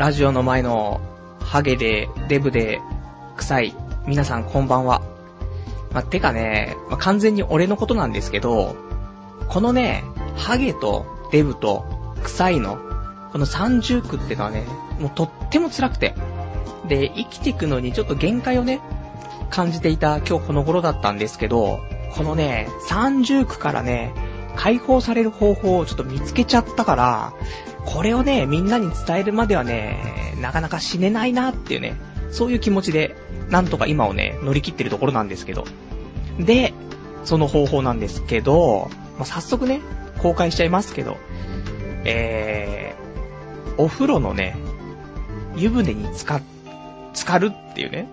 ラジオの前の、ハゲで、デブで、臭い、皆さんこんばんは。まあ、てかね、まあ、完全に俺のことなんですけど、このね、ハゲとデブと臭いの、この三重苦ってのはね、もうとっても辛くて。で、生きていくのにちょっと限界をね、感じていた今日この頃だったんですけど、このね、三重苦からね、解放される方法をちょっと見つけちゃったから、これをね、みんなに伝えるまではね、なかなか死ねないなっていうね、そういう気持ちで、なんとか今をね、乗り切ってるところなんですけど。で、その方法なんですけど、まあ、早速ね、公開しちゃいますけど、えー、お風呂のね、湯船に浸か、浸かるっていうね、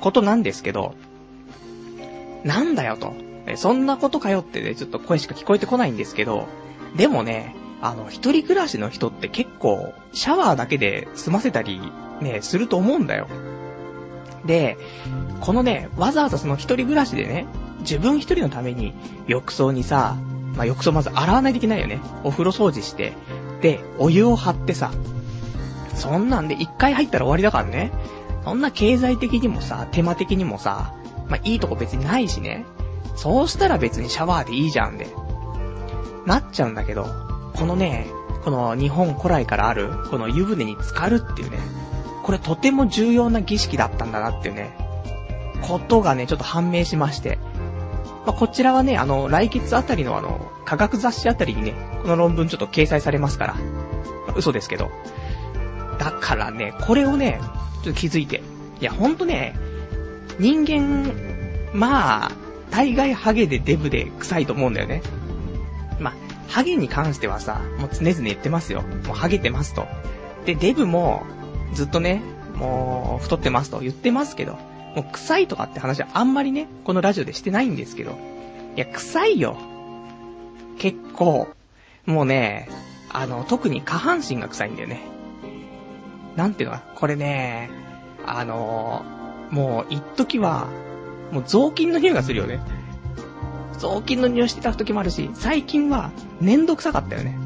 ことなんですけど、なんだよと。そんなことかよってね、ちょっと声しか聞こえてこないんですけど、でもね、あの、一人暮らしの人って結構、シャワーだけで済ませたり、ね、すると思うんだよ。で、このね、わざわざその一人暮らしでね、自分一人のために、浴槽にさ、まあ、浴槽まず洗わないといけないよね。お風呂掃除して、で、お湯を張ってさ、そんなんで一回入ったら終わりだからね。そんな経済的にもさ、手間的にもさ、まあ、いいとこ別にないしね。そうしたら別にシャワーでいいじゃんで。なっちゃうんだけど、このね、この日本古来からある、この湯船に浸かるっていうね、これとても重要な儀式だったんだなっていうね、ことがね、ちょっと判明しまして。まあ、こちらはね、あの、来月あたりのあの、科学雑誌あたりにね、この論文ちょっと掲載されますから。まあ、嘘ですけど。だからね、これをね、ちょっと気づいて。いや、ほんとね、人間、まあ、大概ハゲでデブで臭いと思うんだよね。まあ、ハゲに関してはさ、もう常々言ってますよ。もうハゲてますと。で、デブも、ずっとね、もう、太ってますと言ってますけど、もう臭いとかって話はあんまりね、このラジオでしてないんですけど、いや、臭いよ。結構。もうね、あの、特に下半身が臭いんだよね。なんていうのか、これね、あの、もう、一時は、もう雑巾の匂いがするよね。雑巾の匂いしてた時もあるし、最近は、粘土臭かったよね。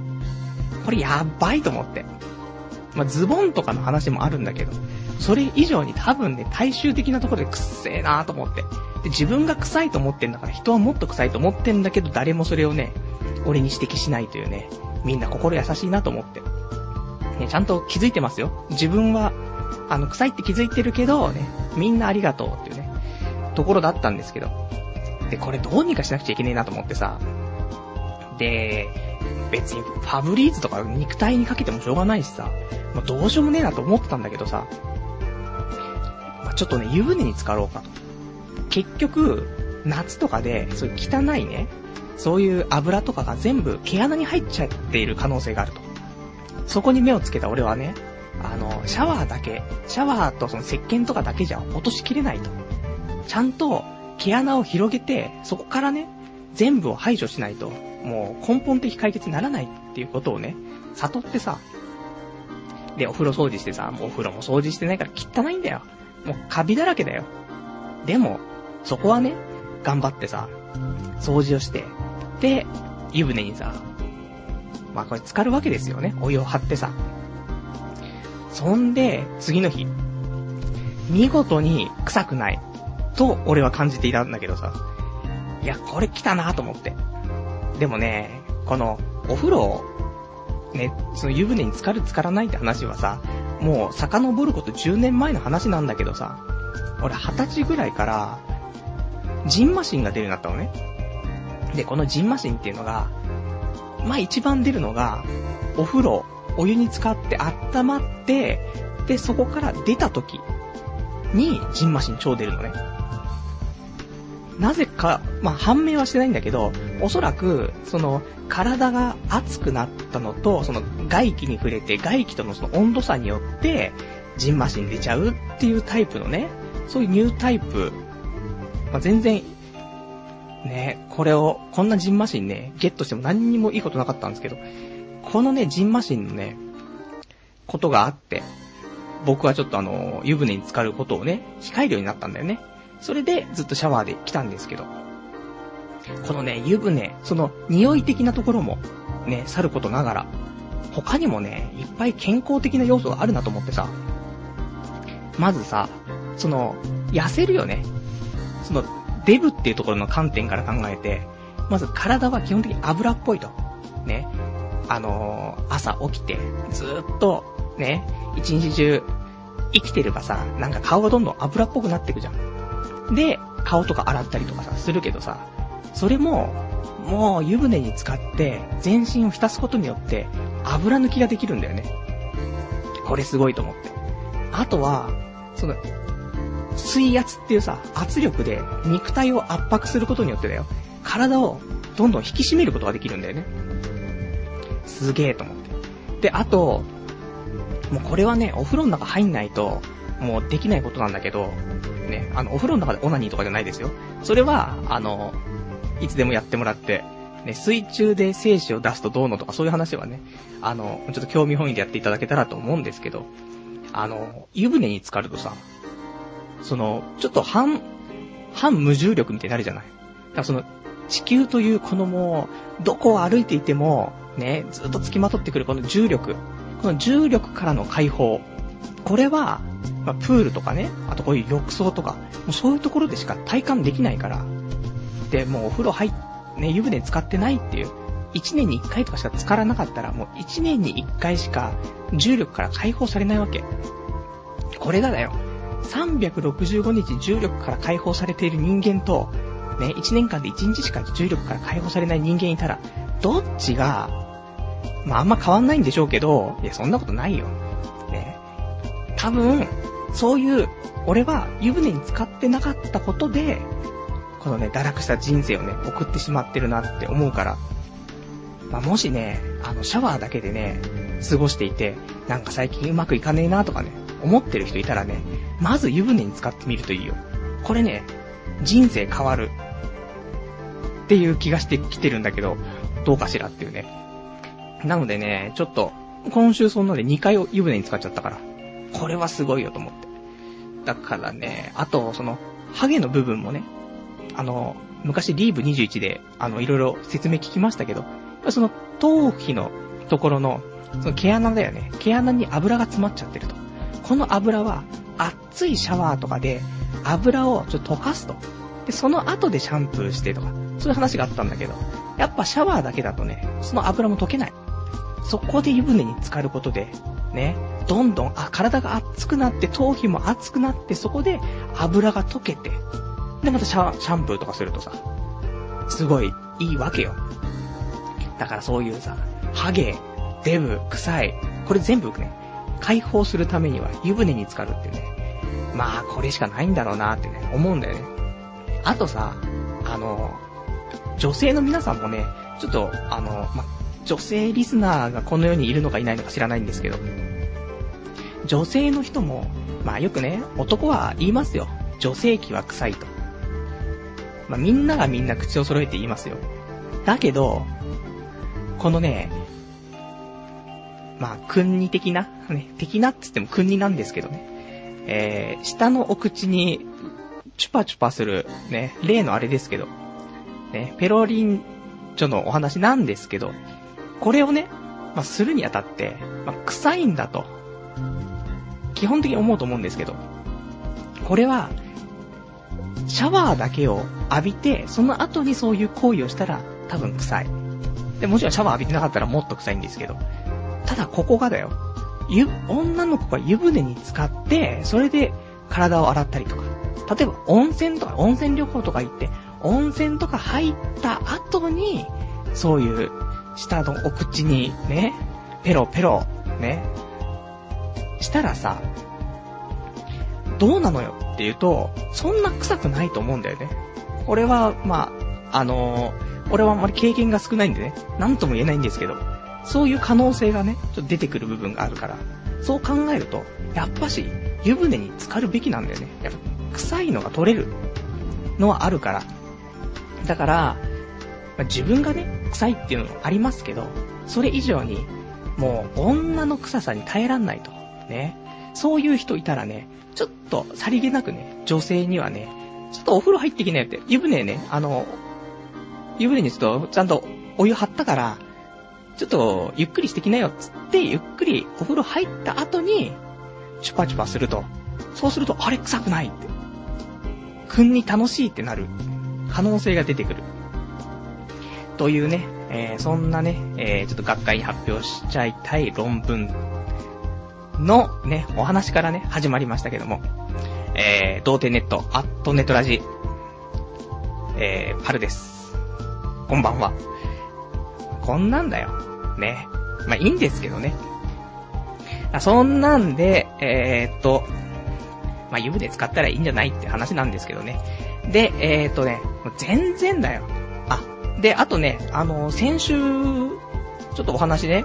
これやばいと思って。まあ、ズボンとかの話もあるんだけど、それ以上に多分ね、大衆的なところでくっせえなーと思って。で、自分が臭いと思ってんだから人はもっと臭いと思ってんだけど、誰もそれをね、俺に指摘しないというね、みんな心優しいなと思って。ね、ちゃんと気づいてますよ。自分は、あの、臭いって気づいてるけど、ね、みんなありがとうっていうね、ところだったんですけど。で、これどうにかしなくちゃいけねえなと思ってさ。で、別にファブリーズとか肉体にかけてもしょうがないしさ、まあ、どうしようもねえなと思ってたんだけどさ、まあ、ちょっとね、湯船に浸かろうかと。結局、夏とかで、そういう汚いね、そういう油とかが全部毛穴に入っちゃっている可能性があると。そこに目をつけた俺はね、あの、シャワーだけ、シャワーとその石鹸とかだけじゃ落としきれないと。ちゃんと毛穴を広げて、そこからね、全部を排除しないと、もう根本的解決にならないっていうことをね、悟ってさ、で、お風呂掃除してさ、もうお風呂も掃除してないから汚いんだよ。もうカビだらけだよ。でも、そこはね、頑張ってさ、掃除をして、で、湯船にさ、まあこれ浸かるわけですよね。お湯を張ってさ。そんで、次の日、見事に臭くない。と、俺は感じていたんだけどさ。いや、これ来たなと思って。でもね、この、お風呂、ね、その湯船に浸かる浸からないって話はさ、もう遡ること10年前の話なんだけどさ、俺20歳ぐらいから、ジンマシンが出るようになったのね。で、このジンマシンっていうのが、まあ一番出るのが、お風呂、お湯に浸かって温まって、で、そこから出た時に、ジンマシン超出るのね。なぜか、まあ、判明はしてないんだけど、おそらく、その、体が熱くなったのと、その、外気に触れて、外気とのその温度差によって、ジンマシン出ちゃうっていうタイプのね、そういうニュータイプ、まあ、全然、ね、これを、こんなジンマシンね、ゲットしても何にもいいことなかったんですけど、このね、ジンマシンのね、ことがあって、僕はちょっとあの、湯船に浸かることをね、控えるようになったんだよね。それでずっとシャワーで来たんですけど、このね、湯船、その匂い的なところも、ね、去ることながら、他にもね、いっぱい健康的な要素があるなと思ってさ。まずさ、その、痩せるよね。その、デブっていうところの観点から考えて、まず体は基本的に油っぽいと。ね。あのー、朝起きて、ずーっと、ね、一日中、生きてればさ、なんか顔がどんどん油っぽくなってくじゃん。で、顔とか洗ったりとかさ、するけどさ、それも、もう湯船に浸かって、全身を浸すことによって、油抜きができるんだよね。これすごいと思って。あとは、その、水圧っていうさ、圧力で肉体を圧迫することによってだよ。体をどんどん引き締めることができるんだよね。すげえと思って。で、あと、もうこれはね、お風呂の中入んないと、もうできないことなんだけど、ね、あの、お風呂の中でオナニーとかじゃないですよ。それは、あの、いつでもやってもらって、ね、水中で精子を出すとどうのとかそういう話はね、あの、ちょっと興味本位でやっていただけたらと思うんですけど、あの、湯船に浸かるとさ、その、ちょっと半、半無重力みたいになるじゃない。だからその、地球というこのもう、どこを歩いていても、ね、ずっと付きまとってくるこの重力。この重力からの解放。これは、まあ、プールとかね、あとこういう浴槽とか、もうそういうところでしか体感できないから。で、もうお風呂入っ、ね、湯船使ってないっていう、1年に1回とかしか浸からなかったら、もう1年に1回しか重力から解放されないわけ。これがだよ。365日重力から解放されている人間と、ね、1年間で1日しか重力から解放されない人間いたら、どっちが、まあ、あんま変わんないんでしょうけど、いや、そんなことないよ。多分、そういう、俺は湯船に浸かってなかったことで、このね、堕落した人生をね、送ってしまってるなって思うから、まあ、もしね、あの、シャワーだけでね、過ごしていて、なんか最近うまくいかねえなとかね、思ってる人いたらね、まず湯船に浸かってみるといいよ。これね、人生変わる。っていう気がしてきてるんだけど、どうかしらっていうね。なのでね、ちょっと、今週そんなで2回を湯船に浸かっちゃったから、これはすごいよと思って。だからね、あと、その、ハゲの部分もね、あの、昔リーブ21で、あの、いろいろ説明聞きましたけど、その、頭皮のところの、その毛穴だよね。毛穴に油が詰まっちゃってると。この油は、熱いシャワーとかで、油をちょっと溶かすと。で、その後でシャンプーしてとか、そういう話があったんだけど、やっぱシャワーだけだとね、その油も溶けない。そこで湯船に浸かることで、ね、どんどん、あ、体が熱くなって、頭皮も熱くなって、そこで油が溶けて、で、またシャシャンプーとかするとさ、すごいいいわけよ。だからそういうさ、ハゲ、デブ、臭い、これ全部ね、解放するためには湯船に浸かるってね、まあこれしかないんだろうなってね、思うんだよね。あとさ、あの、女性の皆さんもね、ちょっと、あの、ま、女性リスナーがこの世にいるのかいないのか知らないんですけど、女性の人も、まあよくね、男は言いますよ。女性器は臭いと。まあみんながみんな口を揃えて言いますよ。だけど、このね、まあ、君に的な、ね、的なって言っても君になんですけどね。えー、下のお口に、チュパチュパする、ね、例のあれですけど、ね、ペロリンチョのお話なんですけど、これをね、まあ、するにあたって、まあ、臭いんだと、基本的に思うと思うんですけど、これは、シャワーだけを浴びて、その後にそういう行為をしたら、多分臭い。で、もちろんシャワー浴びてなかったらもっと臭いんですけど。ただここがだよ。女の子が湯船に浸かって、それで体を洗ったりとか。例えば温泉とか、温泉旅行とか行って、温泉とか入った後に、そういう下のお口にね、ペロペロ、ね、したらさ、どうなのよ？って言うと、そんな臭くないと思うんだよね。これは、まあ、あのー俺はあんまり経験が少ないんでね、なんとも言えないんですけど、そういう可能性がね、ちょっと出てくる部分があるから、そう考えると、やっぱし、湯船に浸かるべきなんだよね。やっぱ、臭いのが取れるのはあるから。だから、まあ、自分がね、臭いっていうのもありますけど、それ以上に、もう、女の臭さに耐えらんないと。ね。そういう人いたらね、ちょっと、さりげなくね、女性にはね、ちょっとお風呂入ってきなよって、湯船ね、あの、湯船にちょっと、ちゃんとお湯張ったから、ちょっと、ゆっくりしてきなよっ、つって、ゆっくりお風呂入った後に、チュパチュパすると。そうすると、あれ臭くないって。くんに楽しいってなる可能性が出てくる。というね、えー、そんなね、えー、ちょっと学会に発表しちゃいたい論文のね、お話からね、始まりましたけども、えー、童貞ネット、アットネットラジ、えー、パルです。こんばんは。こんなんだよ。ね。まあ、いいんですけどね。そんなんで、えー、っと、まあ、湯船使ったらいいんじゃないって話なんですけどね。で、えー、っとね、全然だよ。あ、で、あとね、あの、先週、ちょっとお話ね、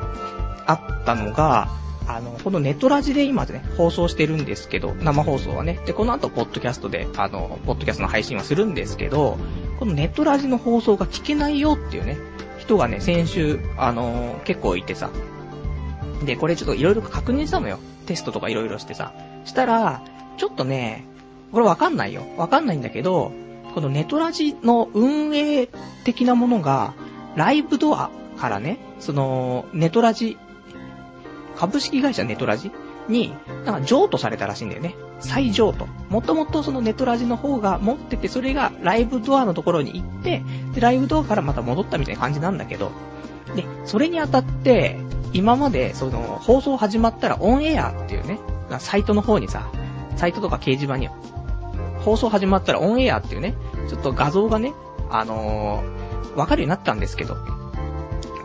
あったのが、あの、このネトラジで今ね、放送してるんですけど、生放送はね。で、この後、ポッドキャストで、あの、ポッドキャストの配信はするんですけど、このネトラジの放送が聞けないよっていうね、人がね、先週、あの、結構いてさ。で、これちょっといろいろ確認したのよ。テストとかいろいろしてさ。したら、ちょっとね、これわかんないよ。わかんないんだけど、このネトラジの運営的なものが、ライブドアからね、その、ネトラジ、株式会社ネトラジに、なんか譲渡されたらしいんだよね。再譲渡。もともとそのネトラジの方が持ってて、それがライブドアのところに行って、で、ライブドアからまた戻ったみたいな感じなんだけど、で、それにあたって、今まで、その、放送始まったらオンエアっていうね、サイトの方にさ、サイトとか掲示板に、放送始まったらオンエアっていうね、ちょっと画像がね、あのー、わかるようになったんですけど、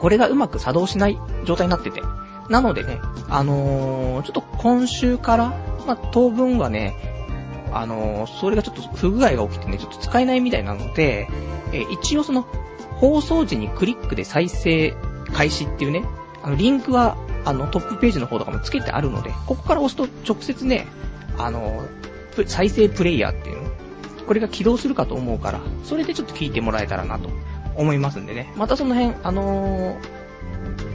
これがうまく作動しない状態になってて、なのでね、あのー、ちょっと今週から、まあ、当分はね、あのー、それがちょっと不具合が起きてね、ちょっと使えないみたいなので、えー、一応その、放送時にクリックで再生開始っていうね、あの、リンクは、あの、トップページの方とかも付けてあるので、ここから押すと直接ね、あの、再生プレイヤーっていうの、これが起動するかと思うから、それでちょっと聞いてもらえたらなと思いますんでね。またその辺、あのー、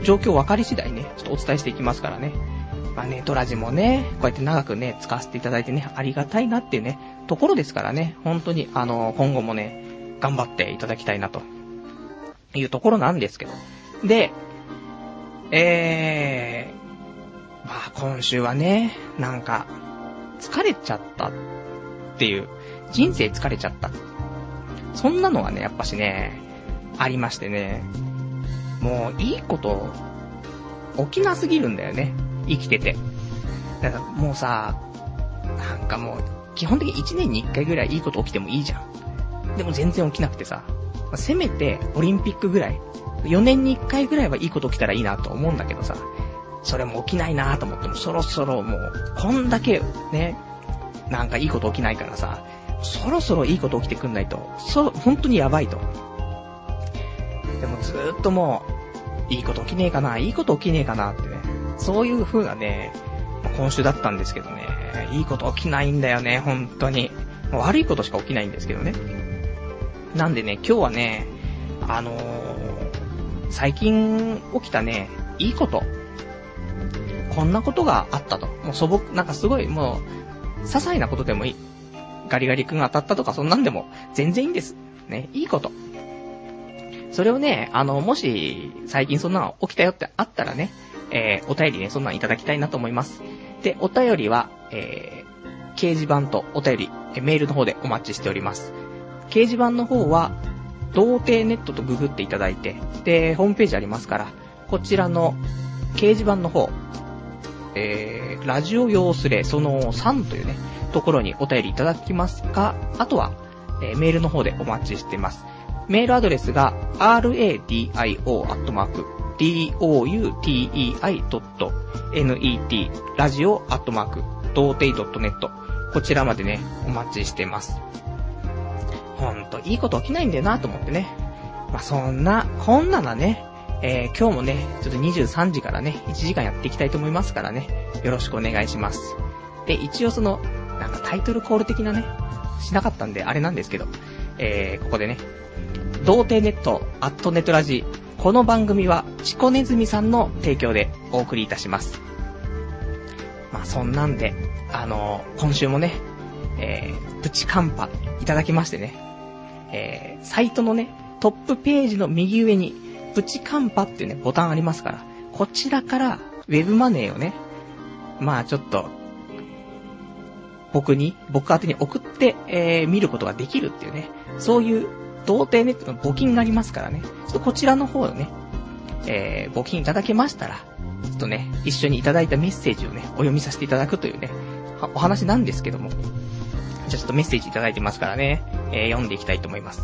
状況分かり次第ね、ちょっとお伝えしていきますからね。まあね、ドラジもね、こうやって長くね、使わせていただいてね、ありがたいなっていうね、ところですからね、本当に、あの、今後もね、頑張っていただきたいなと、いうところなんですけど。で、えー、まあ今週はね、なんか、疲れちゃったっていう、人生疲れちゃった。そんなのはね、やっぱしね、ありましてね、もういいこと、起きなすぎるんだよね。生きてて。だからもうさ、なんかもう、基本的に1年に1回ぐらいいいこと起きてもいいじゃん。でも全然起きなくてさ、せめてオリンピックぐらい、4年に1回ぐらいはいいこと起きたらいいなと思うんだけどさ、それも起きないなと思ってもそろそろもう、こんだけね、なんかいいこと起きないからさ、そろそろいいこと起きてくんないと、そ、本当にやばいと。でもずーっともう、いいこと起きねえかな、いいこと起きねえかなってね。そういう風なね、今週だったんですけどね、いいこと起きないんだよね、本当に。悪いことしか起きないんですけどね。なんでね、今日はね、あのー、最近起きたね、いいこと。こんなことがあったと。もう素朴、なんかすごいもう、些細なことでもいい。ガリガリ君当たったとかそんなんでも全然いいんです。ね、いいこと。それをね、あの、もし、最近そんなの起きたよってあったらね、えー、お便りね、そんなんいただきたいなと思います。で、お便りは、えー、掲示板とお便り、えメールの方でお待ちしております。掲示板の方は、童貞ネットとググっていただいて、で、ホームページありますから、こちらの掲示板の方、えー、ラジオ用スレその3というね、ところにお便りいただきますか、あとは、えー、メールの方でお待ちしてます。メールアドレスが radio.doutei.net ラジオ .doutei.net こちらまでね、お待ちしてます。ほんと、いいこと起きないんだよなと思ってね。まあ、そんな、こんななね、えー、今日もね、ちょっと23時からね、1時間やっていきたいと思いますからね、よろしくお願いします。で、一応その、なんかタイトルコール的なね、しなかったんで、あれなんですけど、えー、ここでね、童貞ネット、アットネットラジ。この番組は、チコネズミさんの提供でお送りいたします。まあ、そんなんで、あのー、今週もね、えー、プチカンパいただきましてね、えー、サイトのね、トップページの右上に、プチカンパっていうね、ボタンありますから、こちらから、ウェブマネーをね、まあちょっと、僕に、僕宛に送って、えー、見ることができるっていうね、そういう、童貞ネットの募金がありますからね、ちょっとこちらの方をね、えー、募金いただけましたら、ちょっとね、一緒にいただいたメッセージをね、お読みさせていただくというね、お話なんですけども、じゃあちょっとメッセージいただいてますからね、えー、読んでいきたいと思います。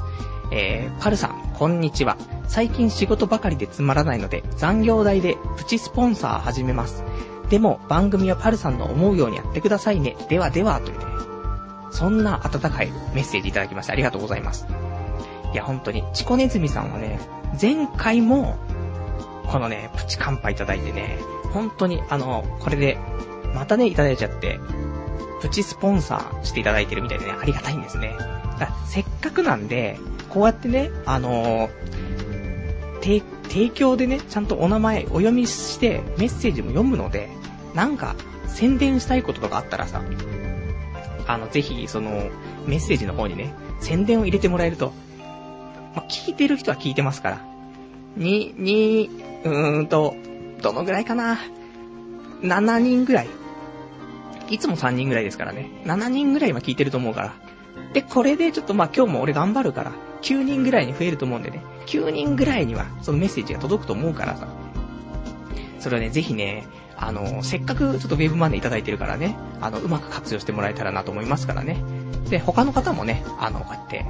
えー、パルさん、こんにちは。最近仕事ばかりでつまらないので、残業代でプチスポンサー始めます。でも、番組はパルさんの思うようにやってくださいね。ではでは、というね。そんな温かいメッセージいただきましてありがとうございます。や、本当に、チコネズミさんはね、前回も、このね、プチ乾杯いただいてね、本当に、あの、これで、またね、いただいちゃって、プチスポンサーしていただいてるみたいでね、ありがたいんですね。だせっかくなんで、こうやってね、あの提、提供でね、ちゃんとお名前お読みして、メッセージも読むので、なんか、宣伝したいこととかあったらさ、あの、ぜひ、その、メッセージの方にね、宣伝を入れてもらえると、まあ、聞いてる人は聞いてますから、に、に、うーんと、どのぐらいかな ?7 人ぐらい。いつも3人ぐらいですからね。7人ぐらい今聞いてると思うから。で、これでちょっとまあ今日も俺頑張るから、9人ぐらいに増えると思うんでね。9人ぐらいにはそのメッセージが届くと思うからさ。それはね、ぜひね、あの、せっかくちょっとウェブマネーいただいてるからね、あの、うまく活用してもらえたらなと思いますからね。で、他の方もね、あの、こうやって、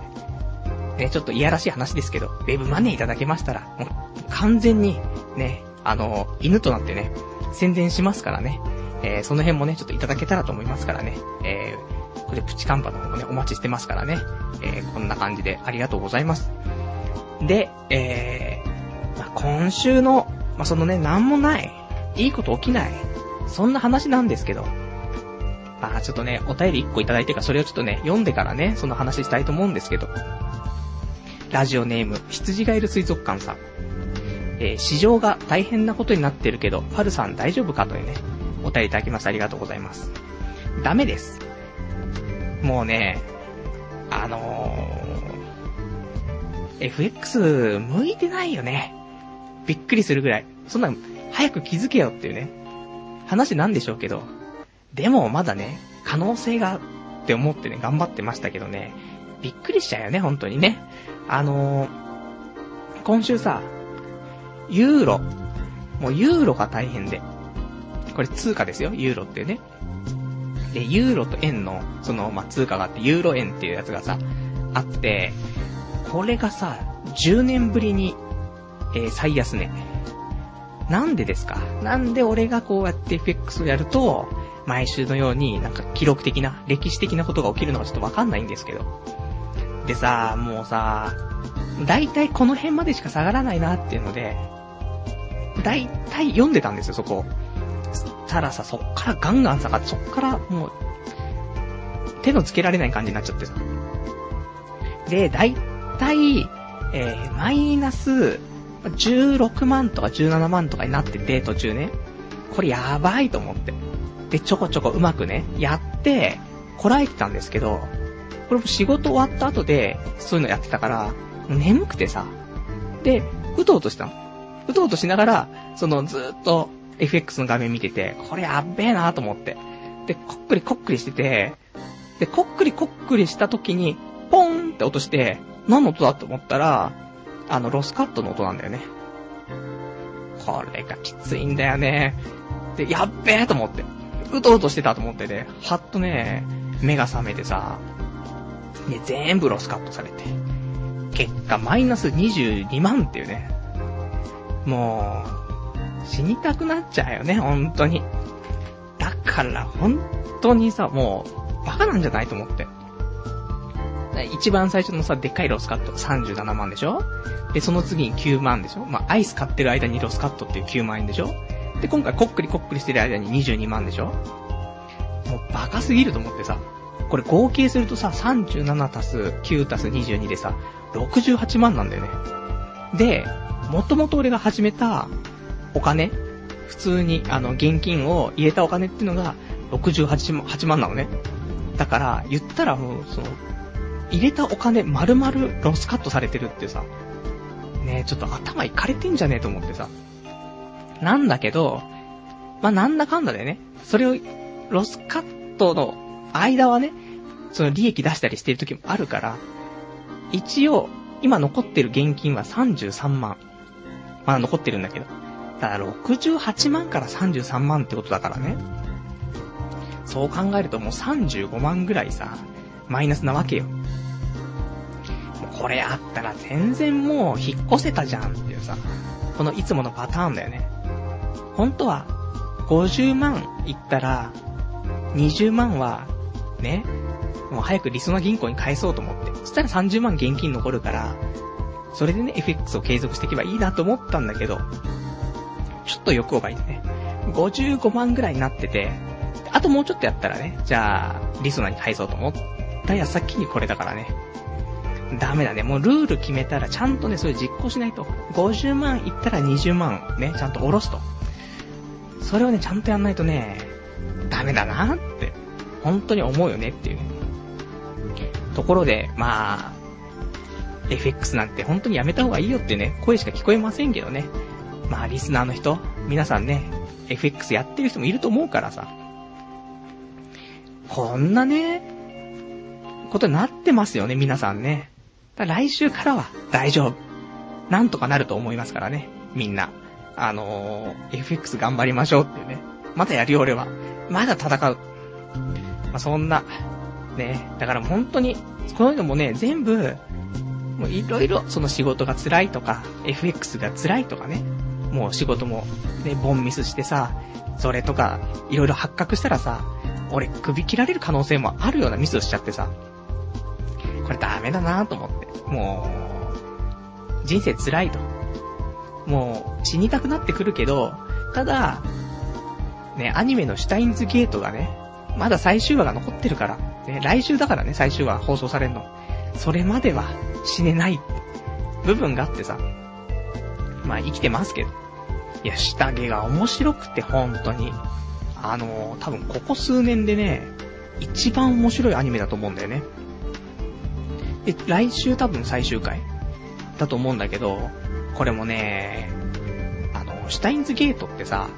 ね、ちょっといやらしい話ですけど、ウェブマネーいただけましたら、もう完全に、ね、あの、犬となってね、宣伝しますからね。えー、その辺もね、ちょっといただけたらと思いますからね。えー、これプチカンパの方もね、お待ちしてますからね。えー、こんな感じでありがとうございます。で、えー、まあ、今週の、まあ、そのね、なんもない、いいこと起きない、そんな話なんですけど、まあ、ちょっとね、お便り1個いただいてから、それをちょっとね、読んでからね、その話したいと思うんですけど、ラジオネーム、羊がいる水族館さん。えー、市場が大変なことになってるけど、パルさん大丈夫かというね、お便りいただきましてありがとうございます。ダメです。もうね、あのー、FX 向いてないよね。びっくりするぐらい。そんな、早く気づけよっていうね、話なんでしょうけど、でもまだね、可能性がって思ってね、頑張ってましたけどね、びっくりしちゃうよね、本当にね。あのー、今週さ、ユーロ、もうユーロが大変で、これ通貨ですよ、ユーロってね。で、ユーロと円の、その、まあ、通貨があって、ユーロ円っていうやつがさ、あって、これがさ、10年ぶりに、えー、最安値。なんでですか？なんで俺がこうやって FX をやると、毎週のようになんか記録的な、歴史的なことが起きるのかちょっとわかんないんですけど。でさ、もうさ、だいたいこの辺までしか下がらないなっていうので、だいたい読んでたんですよ、そこ。たらさ、そっからガンガン下がって、そっからもう、手のつけられない感じになっちゃってさ。で、だいたい、えー、マイナス、16万とか17万とかになってて、途中ね。これやばいと思って。で、ちょこちょこうまくね、やって、こらえてたんですけど、これも仕事終わった後で、そういうのやってたから、眠くてさ。で、うとうとしたの。うとうとしながら、そのずっと FX の画面見てて、これやっべえなと思って。で、こっくりこっくりしてて、で、こっくりこっくりした時に、ポーンって音して、何の音だと思ったら、あの、ロスカットの音なんだよね。これがきついんだよね。で、やっべえと思って。うとうとしてたと思ってね、はっとね、目が覚めてさ、ね、全部ロスカットされて。結果、マイナス22万っていうね。もう、死にたくなっちゃうよね、本当に。だから、本当にさ、もう、バカなんじゃないと思って。一番最初のさ、でっかいロスカットが37万でしょ？で、その次に9万でしょ？まあ、アイス買ってる間にロスカットっていう9万円でしょ？で、今回こっくりこっくりしてる間に22万でしょ？もうバカすぎると思ってさ。これ合計するとさ、37足す9足す22でさ、68万なんだよね。で、もともと俺が始めたお金、普通にあの現金を入れたお金っていうのが68万 ,8 万なのね。だから、言ったらもう、その、入れたお金丸々ロスカットされてるってさ、ね、ちょっと頭いかれてんじゃねえと思ってさ。なんだけど、まあ、なんだかんだでね、それを、ロスカットの間はね、その利益出したりしてる時もあるから、一応、今残ってる現金は33万。まだ残ってるんだけど。ただ68万から33万ってことだからね。そう考えるともう35万ぐらいさ、マイナスなわけよ。これあったら全然もう引っ越せたじゃんっていうさ、このいつものパターンだよね。本当は、50万いったら、20万は、ね、もう早くリソナ銀行に返そうと思って。そしたら30万現金残るから、それでね、FX を継続していけばいいなと思ったんだけど、ちょっと欲を書いてね、55万ぐらいになってて、あともうちょっとやったらね、じゃあ、リソナに返そうと思ったやさっきにこれだからね。ダメだね。もうルール決めたらちゃんとね、それ実行しないと。50万いったら20万ね、ちゃんと下ろすと。それをね、ちゃんとやんないとね、ダメだなっ、本当に思うよねっていう。ところで、まあ、FX なんて本当にやめた方がいいよってね、声しか聞こえませんけどね。まあ、リスナーの人、皆さんね、FX やってる人もいると思うからさ。こんなね、ことになってますよね、皆さんね。だ来週からは大丈夫。なんとかなると思いますからね、みんな。あのー、FX 頑張りましょうっていうね。まだやるよ俺は。まだ戦う。まあ、そんな、ね、だから本当に、こういうのもね、全部、もういろいろその仕事が辛いとか、FX が辛いとかね、もう仕事もね、ボンミスしてさ、それとか、いろいろ発覚したらさ、俺首切られる可能性もあるようなミスをしちゃってさ、これダメだなと思って。もう、人生辛いと。もう、死にたくなってくるけど、ただ、ね、アニメのシュタインズゲートがね、まだ最終話が残ってるから、ね、来週だからね、最終話放送されるの。それまでは死ねない部分があってさ、まあ生きてますけど。いや、下着が面白くて、本当に。あのー、多分ここ数年でね、一番面白いアニメだと思うんだよね。で、来週多分最終回だと思うんだけど、これもね、あの、シュタインズゲートってさ、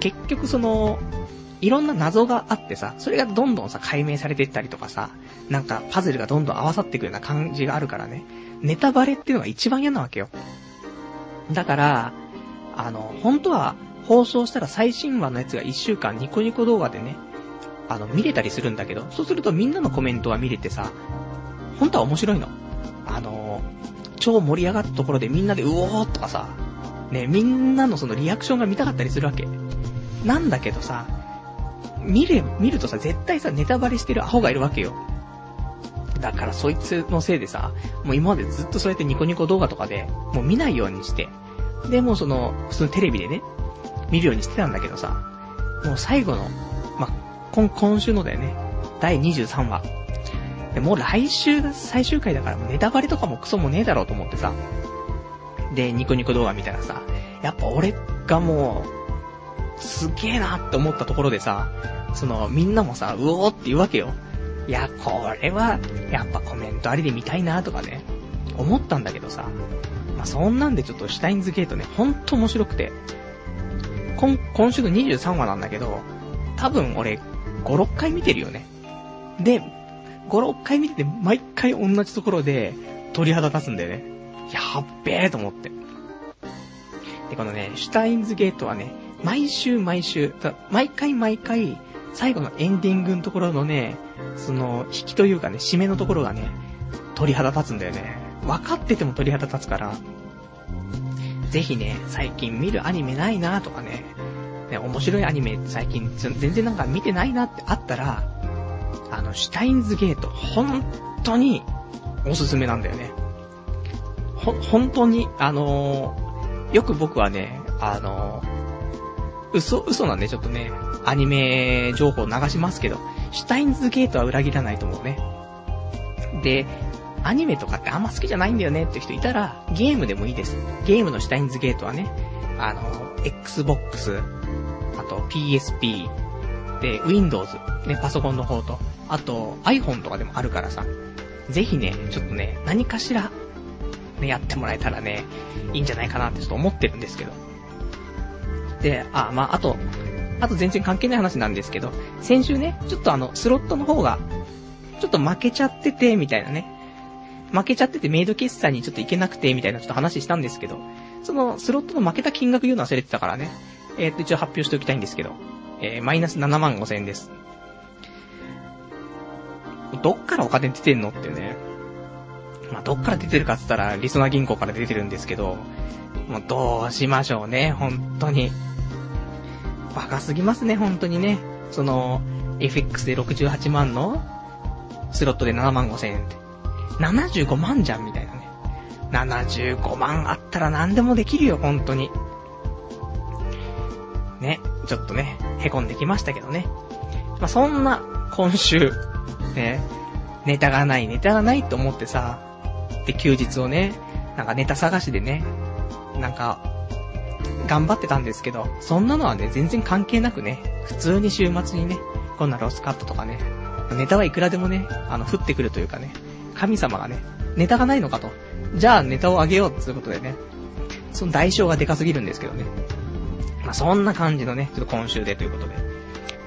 結局その、いろんな謎があってさ、それがどんどんさ、解明されていったりとかさ、なんかパズルがどんどん合わさっていくような感じがあるからね、ネタバレっていうのが一番嫌なわけよ。だから、あの、本当は放送したら最新話のやつが1週間ニコニコ動画でね、あの、見れたりするんだけど、そうするとみんなのコメントは見れてさ、本当は面白いの。あの、超盛り上がったところでみんなでうおーとかさ、ね、みんなのそのリアクションが見たかったりするわけ。なんだけどさ、見れ、見るとさ、絶対さ、ネタバレしてるアホがいるわけよ。だからそいつのせいでさ、もう今までずっとそうやってニコニコ動画とかで、もう見ないようにして、で、もうその、普通のテレビでね、見るようにしてたんだけどさ、もう最後の、ま、今、今週のだよね、第23話。で、もう来週が最終回だから、ネタバレとかもクソもねえだろうと思ってさ、で、ニコニコ動画見たらさ、やっぱ俺がもう、すげえなって思ったところでさ、その、みんなもさ、うおーって言うわけよ。いや、これは、やっぱコメントありで見たいなとかね、思ったんだけどさ、まあ、そんなんでちょっとシュタインズゲートね、ほんと面白くて、今、今週の23話なんだけど、多分俺、5、6回見てるよね。で、5、6回見てて、毎回同じところで、鳥肌立つんだよね。やっべえと思って。で、このね、シュタインズゲートはね、毎週毎週、毎回毎回、最後のエンディングのところのね、その、引きというかね、締めのところがね、鳥肌立つんだよね。分かってても鳥肌立つから、ぜひね、最近見るアニメないなとかね、ね、面白いアニメ最近全然なんか見てないなってあったら、あの、シュタインズゲート、本当におすすめなんだよね。ほ、本当に、あのー、よく僕はね、あのー、嘘、嘘なんでちょっとね、アニメ情報流しますけど、シュタインズゲートは裏切らないと思うね。で、アニメとかってあんま好きじゃないんだよねって人いたら、ゲームでもいいです。ゲームのシュタインズゲートはね、あの、Xbox、あと PSP、で、Windows、ね、パソコンの方と、あと iPhone とかでもあるからさ、ぜひね、ちょっとね、何かしら、ね、やってもらえたらね、いいんじゃないかなってちょっと思ってるんですけど。で、あ、まあ、あと、あと全然関係ない話なんですけど、先週ね、ちょっとあの、スロットの方が、ちょっと負けちゃってて、みたいなね。負けちゃっててメイド決済にちょっと行けなくて、みたいなちょっと話したんですけど、その、スロットの負けた金額言うの忘れてたからね。えー、っと、一応発表しておきたいんですけど、えー、マイナス7万5千円です。どっからお金出てんのってね。まあ、どっから出てるかって言ったら、リソナ銀行から出てるんですけど、もうどうしましょうね、本当に。バカすぎますね、本当にね。その、FX で68万の、スロットで7万5千円って。75万じゃん、みたいなね。75万あったら何でもできるよ、本当に。ね、ちょっとね、凹んできましたけどね。まあ、そんな、今週、ね、ネタがない、ネタがないと思ってさ、で、休日をね、なんかネタ探しでね、なんか、頑張ってたんですけど、そんなのはね、全然関係なくね、普通に週末にね、こんなロスカットとかね、ネタはいくらでもね、あの、降ってくるというかね、神様がね、ネタがないのかと。じゃあネタをあげようっていうことでね、その代償がでかすぎるんですけどね。まあ、そんな感じのね、ちょっと今週でということで。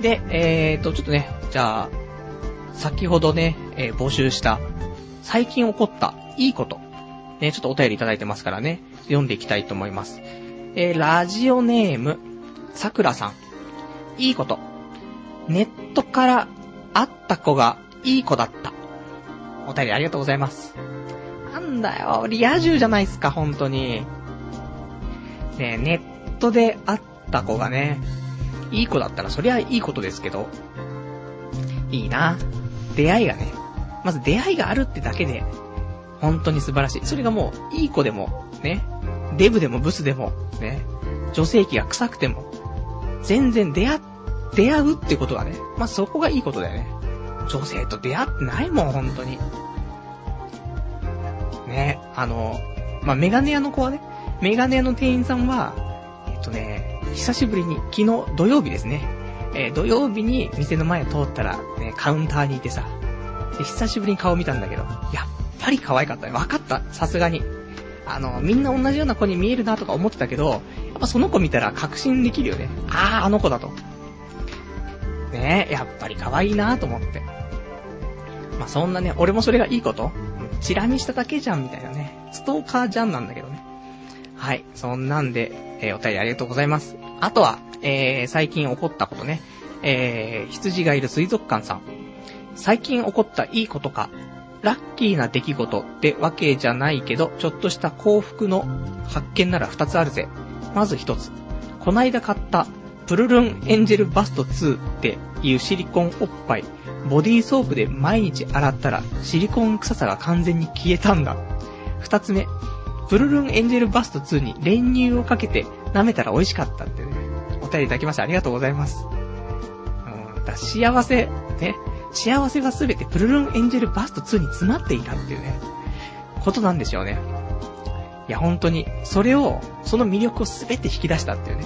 で、えーと、ちょっとね、じゃあ、先ほどね、えー、募集した、最近起こったいいこと、ね、ちょっとお便りいただいてますからね、読んでいきたいと思います。えー、ラジオネーム、さくらさん。いいこと。ネットから会った子がいい子だった。お便りありがとうございます。なんだよ、リア充じゃないっすか、本当に。ねネットで会った子がね、いい子だったらそりゃいいことですけど、いいな。出会いがね、まず出会いがあるってだけで、本当に素晴らしい。それがもう、いい子でも、ね、デブでもブスでも、ね、女性器が臭くても、全然出会、出会うってことがね、まあ、そこがいいことだよね。女性と出会ってないもん、本当に。ね、あの、まあ、メガネ屋の子はね、メガネ屋の店員さんは、えっとね、久しぶりに、昨日土曜日ですね、えー、土曜日に店の前通ったら、ね、カウンターにいてさ、で、久しぶりに顔見たんだけど、やっぱり可愛かったね。分かった、さすがに。あの、みんな同じような子に見えるなとか思ってたけど、やっぱその子見たら確信できるよね。ああ、あの子だと。ねえ、やっぱり可愛いなと思って。まあ、そんなね、俺もそれがいいことチラ見しただけじゃんみたいなね。ストーカーじゃんなんだけどね。はい。そんなんで、えー、お便りありがとうございます。あとは、えー、最近起こったことね。えー、羊がいる水族館さん。最近起こったいいことか、ラッキーな出来事ってわけじゃないけど、ちょっとした幸福の発見なら二つあるぜ。まず一つ。こないだ買ったプルルンエンジェルバスト2っていうシリコンおっぱい。ボディーソープで毎日洗ったらシリコン臭さが完全に消えたんだ。二つ目。プルルンエンジェルバスト2に練乳をかけて舐めたら美味しかったってね。お便りいただきましてありがとうございます。うん、だ幸せ、ね。幸せはすべてプルルンエンジェルバスト2に詰まっていたっていうね、ことなんですよね。いや、本当に、それを、その魅力をすべて引き出したっていうね。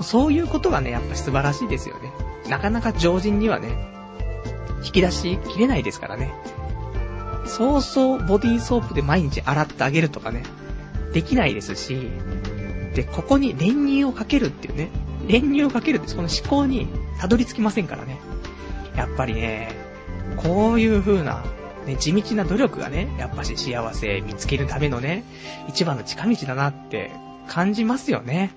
そういうことがね、やっぱ素晴らしいですよね。なかなか常人にはね、引き出しきれないですからね。そうそうボディーソープで毎日洗ってあげるとかね、できないですし、で、ここに練乳をかけるっていうね、練乳をかけるってその思考にたどり着きませんからね。やっぱりね、こういう風な、ね、地道な努力がね、やっぱし幸せ見つけるためのね、一番の近道だなって感じますよね。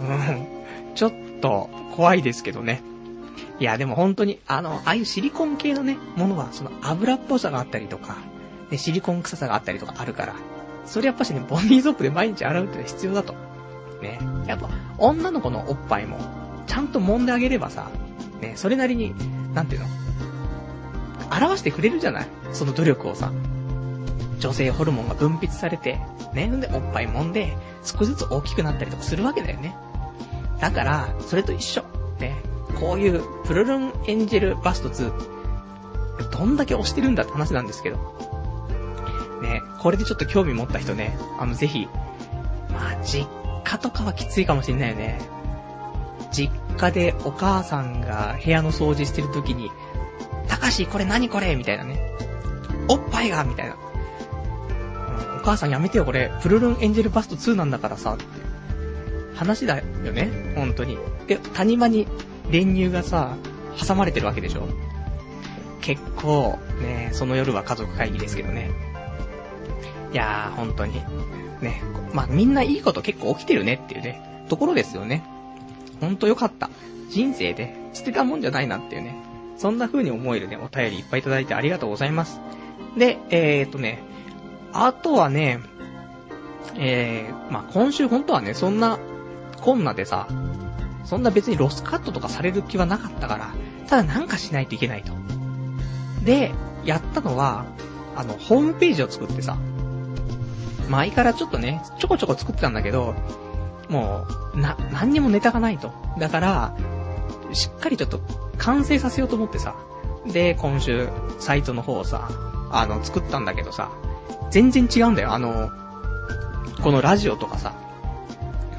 うん。ちょっと怖いですけどね。いや、でも本当に、あの、ああいうシリコン系のね、ものは、その油っぽさがあったりとか、ね、シリコン臭さがあったりとかあるから、それやっぱしね、ボディーソープで毎日洗うってのは必要だと。ね。やっぱ、女の子のおっぱいも、ちゃんと揉んであげればさ、ね、それなりに、なんていうの表してくれるじゃない？その努力をさ。女性ホルモンが分泌されて、ね、んでおっぱい揉んで、少しずつ大きくなったりとかするわけだよね。だから、それと一緒。ね、こういうプルルンエンジェルバスト2、どんだけ押してるんだって話なんですけど。ね、これでちょっと興味持った人ね、あの、ぜひ、まあ、実家とかはきついかもしんないよね。実家でお母さんが部屋の掃除してる時に、たかし、これ何これ？みたいなね。おっぱいがみたいな。うん、母さんやめてよ、これ、プルルンエンジェルバスト2なんだからさ、って。話だよね、本当に。で、谷間に練乳がさ、挟まれてるわけでしょ結構、ね、その夜は家族会議ですけどね。いやー、本当に。ね、まあ、みんないいこと結構起きてるねっていうね、ところですよね。ほんとよかった。人生で捨てたもんじゃないなっていうね。そんな風に思えるね、お便りいっぱいいただいてありがとうございます。で、えーとね、あとはね、えー、まあ、今週本当はね、そんな、こんなでさ、そんな別にロスカットとかされる気はなかったから、ただなんかしないといけないと。で、やったのは、あの、ホームページを作ってさ、前からちょっとね、ちょこちょこ作ってたんだけど、もう、な、何にもネタがないと。だから、しっかりちょっと完成させようと思ってさ。で、今週、サイトの方をさ、あの、作ったんだけどさ、全然違うんだよ。あの、このラジオとかさ、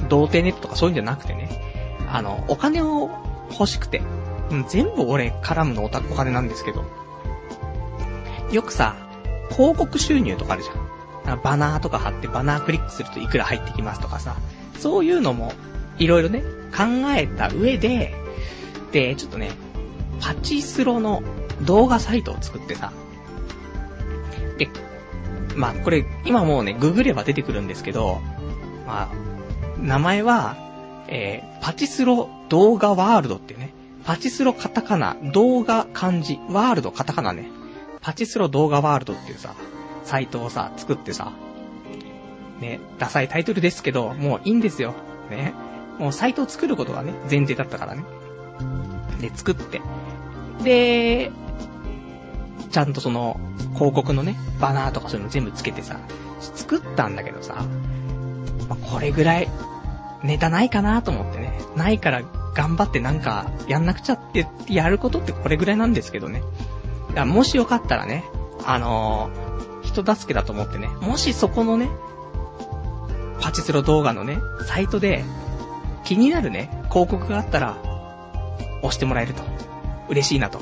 童貞ネットとかそういうんじゃなくてね、あの、お金を欲しくて、全部俺絡むのおたお金なんですけど、よくさ、広告収入とかあるじゃん。バナーとか貼ってバナークリックするといくら入ってきますとかさ、そういうのも、いろいろね、考えた上で、で、ちょっとね、パチスロの動画サイトを作ってさ、で、まあ、これ、今もうね、ググれば出てくるんですけど、まあ、名前は、えー、パチスロ動画ワールドっていうね、パチスロカタカナ、動画漢字、ワールドカタカナね、パチスロ動画ワールドっていうさ、サイトをさ、作ってさ、ね、ダサいタイトルですけど、もういいんですよ。ね。もうサイトを作ることがね、前提だったからね。で、作って。で、ちゃんとその、広告のね、バナーとかそういうの全部つけてさ、作ったんだけどさ、まあ、これぐらい、ネタないかなと思ってね。ないから頑張ってなんかやんなくちゃってやることってこれぐらいなんですけどね。だからもしよかったらね、あのー、人助けだと思ってね、もしそこのね、パチスロ動画のね、サイトで気になるね、広告があったら、押してもらえると。嬉しいなと。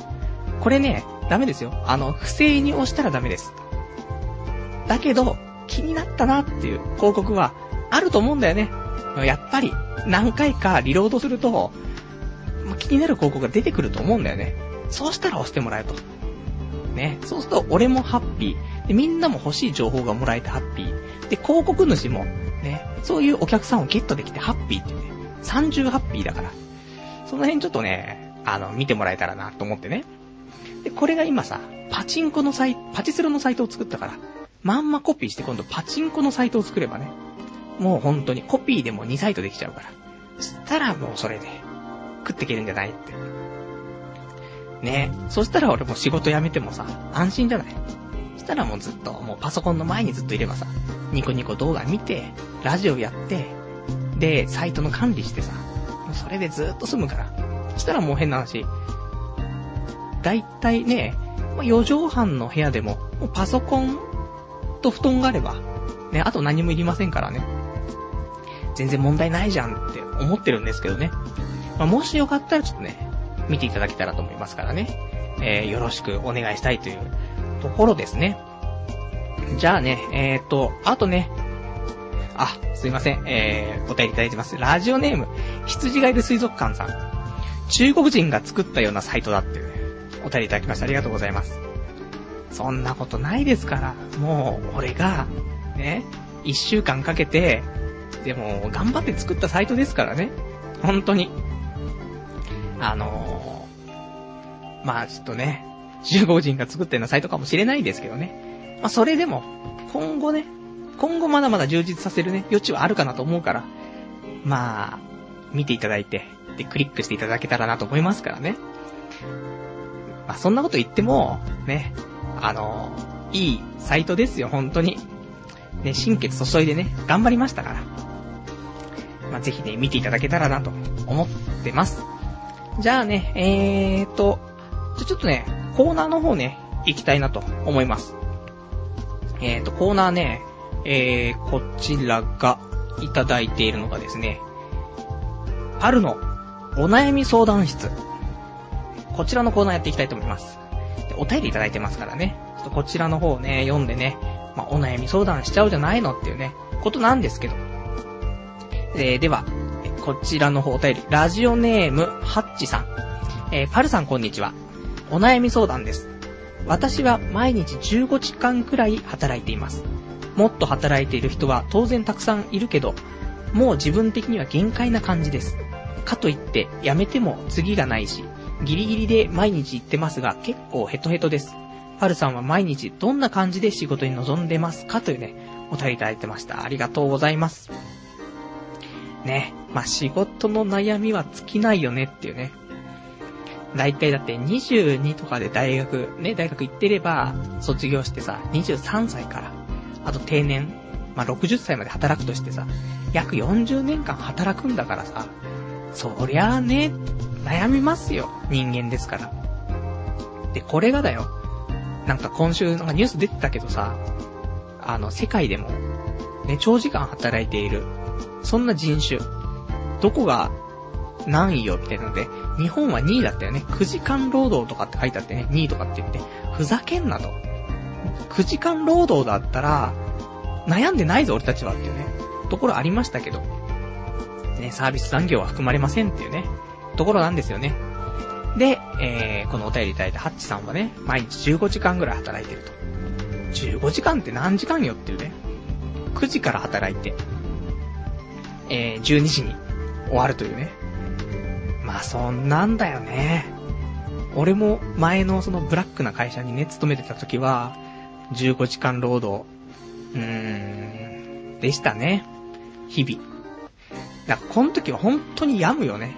これね、ダメですよ。あの、不正に押したらダメです。だけど、気になったなっていう広告はあると思うんだよね。やっぱり、何回かリロードすると、気になる広告が出てくると思うんだよね。そうしたら押してもらえると。ね。そうすると、俺もハッピー。で、みんなも欲しい情報がもらえてハッピー。で、広告主も、ね、そういうお客さんをゲットできてハッピーってね、30ハッピーだから。その辺ちょっとね、あの、見てもらえたらなと思ってね。で、これが今さ、パチンコのサイト、パチスロのサイトを作ったから、まんまコピーして今度パチンコのサイトを作ればね、もう本当にコピーでも2サイトできちゃうから。したらもうそれで、食っていけるんじゃないって。ねそしたら俺も仕事辞めてもさ、安心じゃないそしたらもうずっと、もうパソコンの前にずっといればさ、ニコニコ動画見て、ラジオやって、で、サイトの管理してさ、それでずっと済むから。そしたらもう変な話、だいたいね、ま4畳半の部屋でも、もうパソコンと布団があれば、ね、あと何もいりませんからね。全然問題ないじゃんって思ってるんですけどね。まあ、もしよかったらちょっとね、見ていただけたらと思いますからね。えー、よろしくお願いしたいというところですね。じゃあね、えーと、あとね、あ、すいません、えー、お便りいただいてます。ラジオネーム、羊がいる水族館さん。中国人が作ったようなサイトだって、ね、お便りいただきました。ありがとうございます。そんなことないですから、もう、俺が、ね、一週間かけて、でも、頑張って作ったサイトですからね。本当に。あのー、まあちょっとね、中国人が作ったようなサイトかもしれないですけどね。まあそれでも、今後ね、今後まだまだ充実させるね、余地はあるかなと思うから、まあ、見ていただいて、で、クリックしていただけたらなと思いますからね。まあそんなこと言っても、ね、あの、いいサイトですよ、本当に。ね、心血注いでね、頑張りましたから。まあ、ぜひね、見ていただけたらなと思ってます。じゃあね、えーと、じゃちょっとね、コーナーの方ね、行きたいなと思います。えーと、コーナーね、えー、こちらがいただいているのがですね、春のお悩み相談室。こちらのコーナーやっていきたいと思います。でお便りいただいてますからね。ちょっとこちらの方をね、読んでね、まあ、お悩み相談しちゃうじゃないのっていうね、ことなんですけど。えー、では、こちらの方お便り、ラジオネーム、ハッチさん。えー、パルさんこんにちは。お悩み相談です。私は毎日15時間くらい働いています。もっと働いている人は当然たくさんいるけど、もう自分的には限界な感じです。かといって、辞めても次がないし、ギリギリで毎日行ってますが、結構ヘトヘトです。パルさんは毎日どんな感じで仕事に臨んでますかというね、お便りいただいてました。ありがとうございます。ね。まあ、仕事の悩みは尽きないよねっていうね。大体だって22とかで大学、ね、大学行ってれば、卒業してさ、23歳から、あと定年、まあ、60歳まで働くとしてさ、約40年間働くんだからさ、そりゃあね、悩みますよ。人間ですから。で、これがだよ。なんか今週、なんかニュース出てたけどさ、あの、世界でも、ね、長時間働いている、そんな人種、どこが何位よみたいなので、日本は2位だったよね。9時間労働とかって書いてあってね、2位とかって言って、ふざけんなと。9時間労働だったら、悩んでないぞ俺たちはっていうね、ところありましたけど、ね、サービス残業は含まれませんっていうね、ところなんですよね。で、えー、このお便りいただいたハッチさんはね、毎日15時間ぐらい働いてると。15時間って何時間よっていうね。9時から働いて、えー、12時に終わるというね。まあそんなんだよね。俺も前のそのブラックな会社にね、勤めてた時は、15時間労働、うーん、でしたね。日々。だからこの時は本当に病むよね。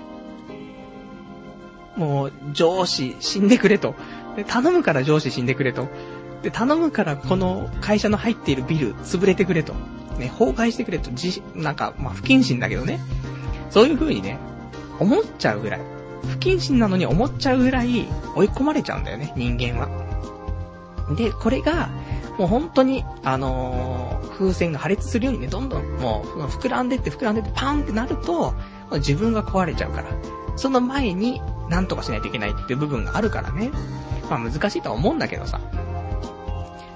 もう、上司死んでくれと。で、頼むから上司死んでくれと。で、頼むからこの会社の入っているビル潰れてくれと。ね、崩壊してくれと。じ、なんか、まあ、不謹慎だけどね。そういう風にね、思っちゃうぐらい。不謹慎なのに思っちゃうぐらい追い込まれちゃうんだよね、人間は。で、これが、もう本当に、あのー、風船が破裂するようにね、どんどんもう膨らんでって膨らんでってパンってなると、自分が壊れちゃうから。その前に、なんとかしないといけないっていう部分があるからね。まあ難しいとは思うんだけどさ。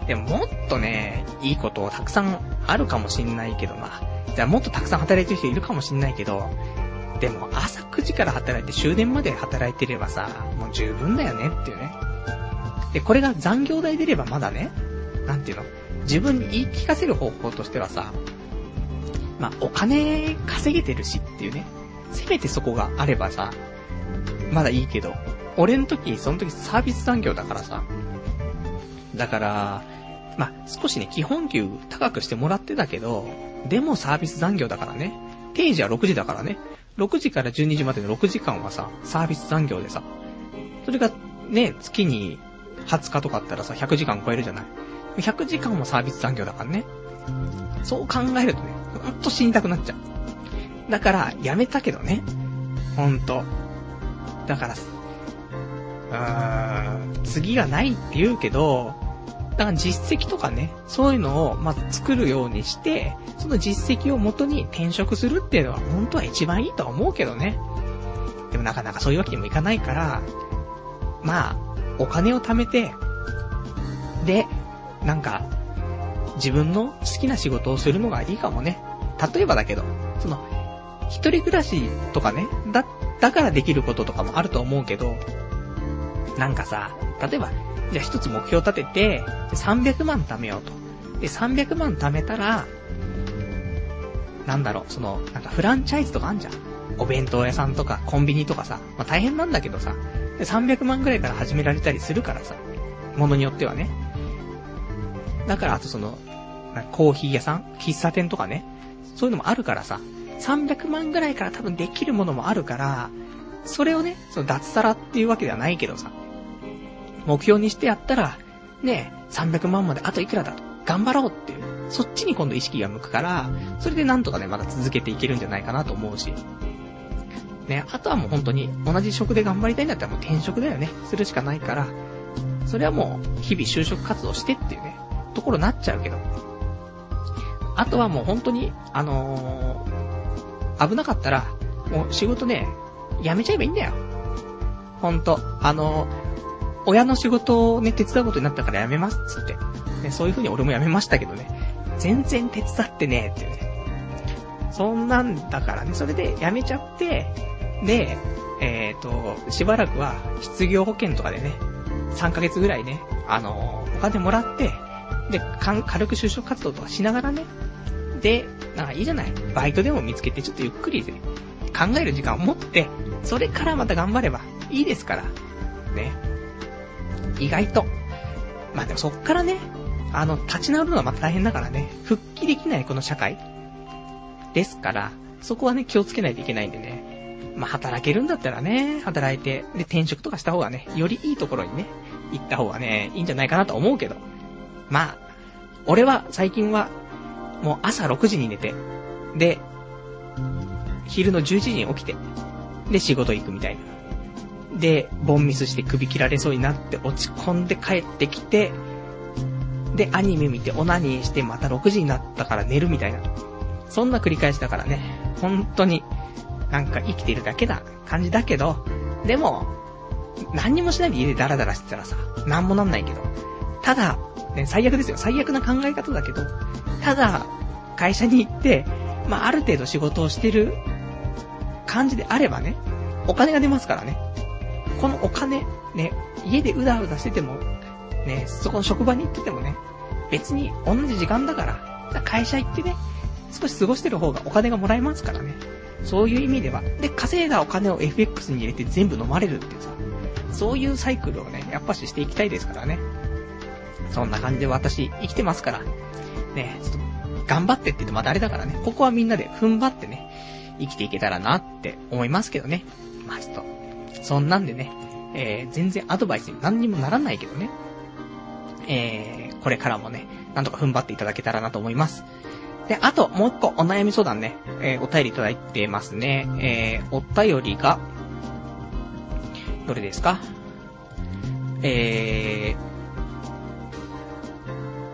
でももっとね、いいことをたくさんあるかもしんないけどな。じゃあもっとたくさん働いてる人いるかもしんないけど、でも朝9時から働いて終電まで働いてればさ、もう十分だよねっていうね。で、これが残業代出ればまだね、なんていうの、自分に言い聞かせる方法としてはさ、まあ、お金稼げてるしっていうね。せめてそこがあればさ、まだいいけど、俺の時、その時サービス残業だからさ。だから、まあ、少しね、基本給高くしてもらってたけど、でもサービス残業だからね。定時は6時だからね。6時から12時までの6時間はさ、サービス残業でさ、それがね、月に20日とかあったらさ、100時間超えるじゃない。100時間もサービス残業だからね。そう考えるとね、ほんと死にたくなっちゃう。だから、やめたけどね。ほんと。だから、うーん、次がないって言うけど、だから実績とかね、そういうのを、ま作るようにして、その実績を元に転職するっていうのは、本当は一番いいとは思うけどね。でもなかなかそういうわけにもいかないから、まあ、お金を貯めて、で、なんか、自分の好きな仕事をするのがいいかもね。例えばだけど、その、一人暮らしとかね、だ、だからできることとかもあると思うけど、なんかさ、例えば、じゃあ一つ目標立てて、300万貯めようと。で、300万貯めたら、なんだろう、その、なんかフランチャイズとかあんじゃん。お弁当屋さんとかコンビニとかさ、まあ大変なんだけどさ、300万ぐらいから始められたりするからさ、ものによってはね。だからあとその、コーヒー屋さん？喫茶店とかね。そういうのもあるからさ、300万ぐらいから多分できるものもあるから、それをね、その脱サラっていうわけではないけどさ、目標にしてやったら、ね、300万まであといくらだと。頑張ろうっていう。そっちに今度意識が向くから、それでなんとかね、まだ続けていけるんじゃないかなと思うし。ね、あとはもう本当に同じ職で頑張りたいんだったらもう転職だよね。するしかないから、それはもう日々就職活動してっていうね、ところになっちゃうけど。あとはもう本当に、あのー、危なかったら、もう仕事ね、辞めちゃえばいいんだよ。ほんと。あのー、親の仕事をね、手伝うことになったから辞めますつって。ね、そういう風に俺も辞めましたけどね。全然手伝ってねえっていうね。そんなんだからね、それで辞めちゃって、で、えっ、ー、と、しばらくは失業保険とかでね、3ヶ月ぐらいね、あのー、お金もらって、で、軽く就職活動とかしながらね、で、なんかいいじゃない。バイトでも見つけてちょっとゆっくりで、考える時間を持って、それからまた頑張ればいいですから。ね。意外と。まあでもそっからね、あの、立ち直るのはまた大変だからね、復帰できないこの社会。ですから、そこはね、気をつけないといけないんでね。まあ働けるんだったらね、働いて、で、転職とかした方がね、よりいいところにね、行った方がね、いいんじゃないかなと思うけど。まあ、俺は最近は、もう朝6時に寝て、で、昼の11時に起きて、で、仕事行くみたいな。で、ボンミスして首切られそうになって落ち込んで帰ってきて、で、アニメ見てオナニーしてまた6時になったから寝るみたいな。そんな繰り返しだからね、本当に、なんか生きてるだけな感じだけど、でも、何にもしないで家でダラダラしてたらさ、なんもなんないけど。ただ、ね、最悪ですよ。最悪な考え方だけど、ただ、会社に行って、まあ、ある程度仕事をしてる感じであればね、お金が出ますからね。このお金、ね、家でうだうだしてても、ね、そこの職場に行っててもね、別に同じ時間だから、会社行ってね、少し過ごしてる方がお金がもらえますからね。そういう意味では。で、稼いだお金を FX に入れて全部飲まれるってさ、そういうサイクルをね、やっぱししていきたいですからね。そんな感じで私生きてますから、ね、ちょっと頑張ってって言ってまたあれだからね、ここはみんなで踏ん張ってね、生きていけたらなって思いますけどね。まあちょっと、そんなんでね、えー、全然アドバイスに何にもならないけどね。えー、これからもね、なんとか踏ん張っていただけたらなと思います。で、あと、もう一個お悩み相談ね、えー、お便りいただいてますね。えー、お便りが、どれですか？えー、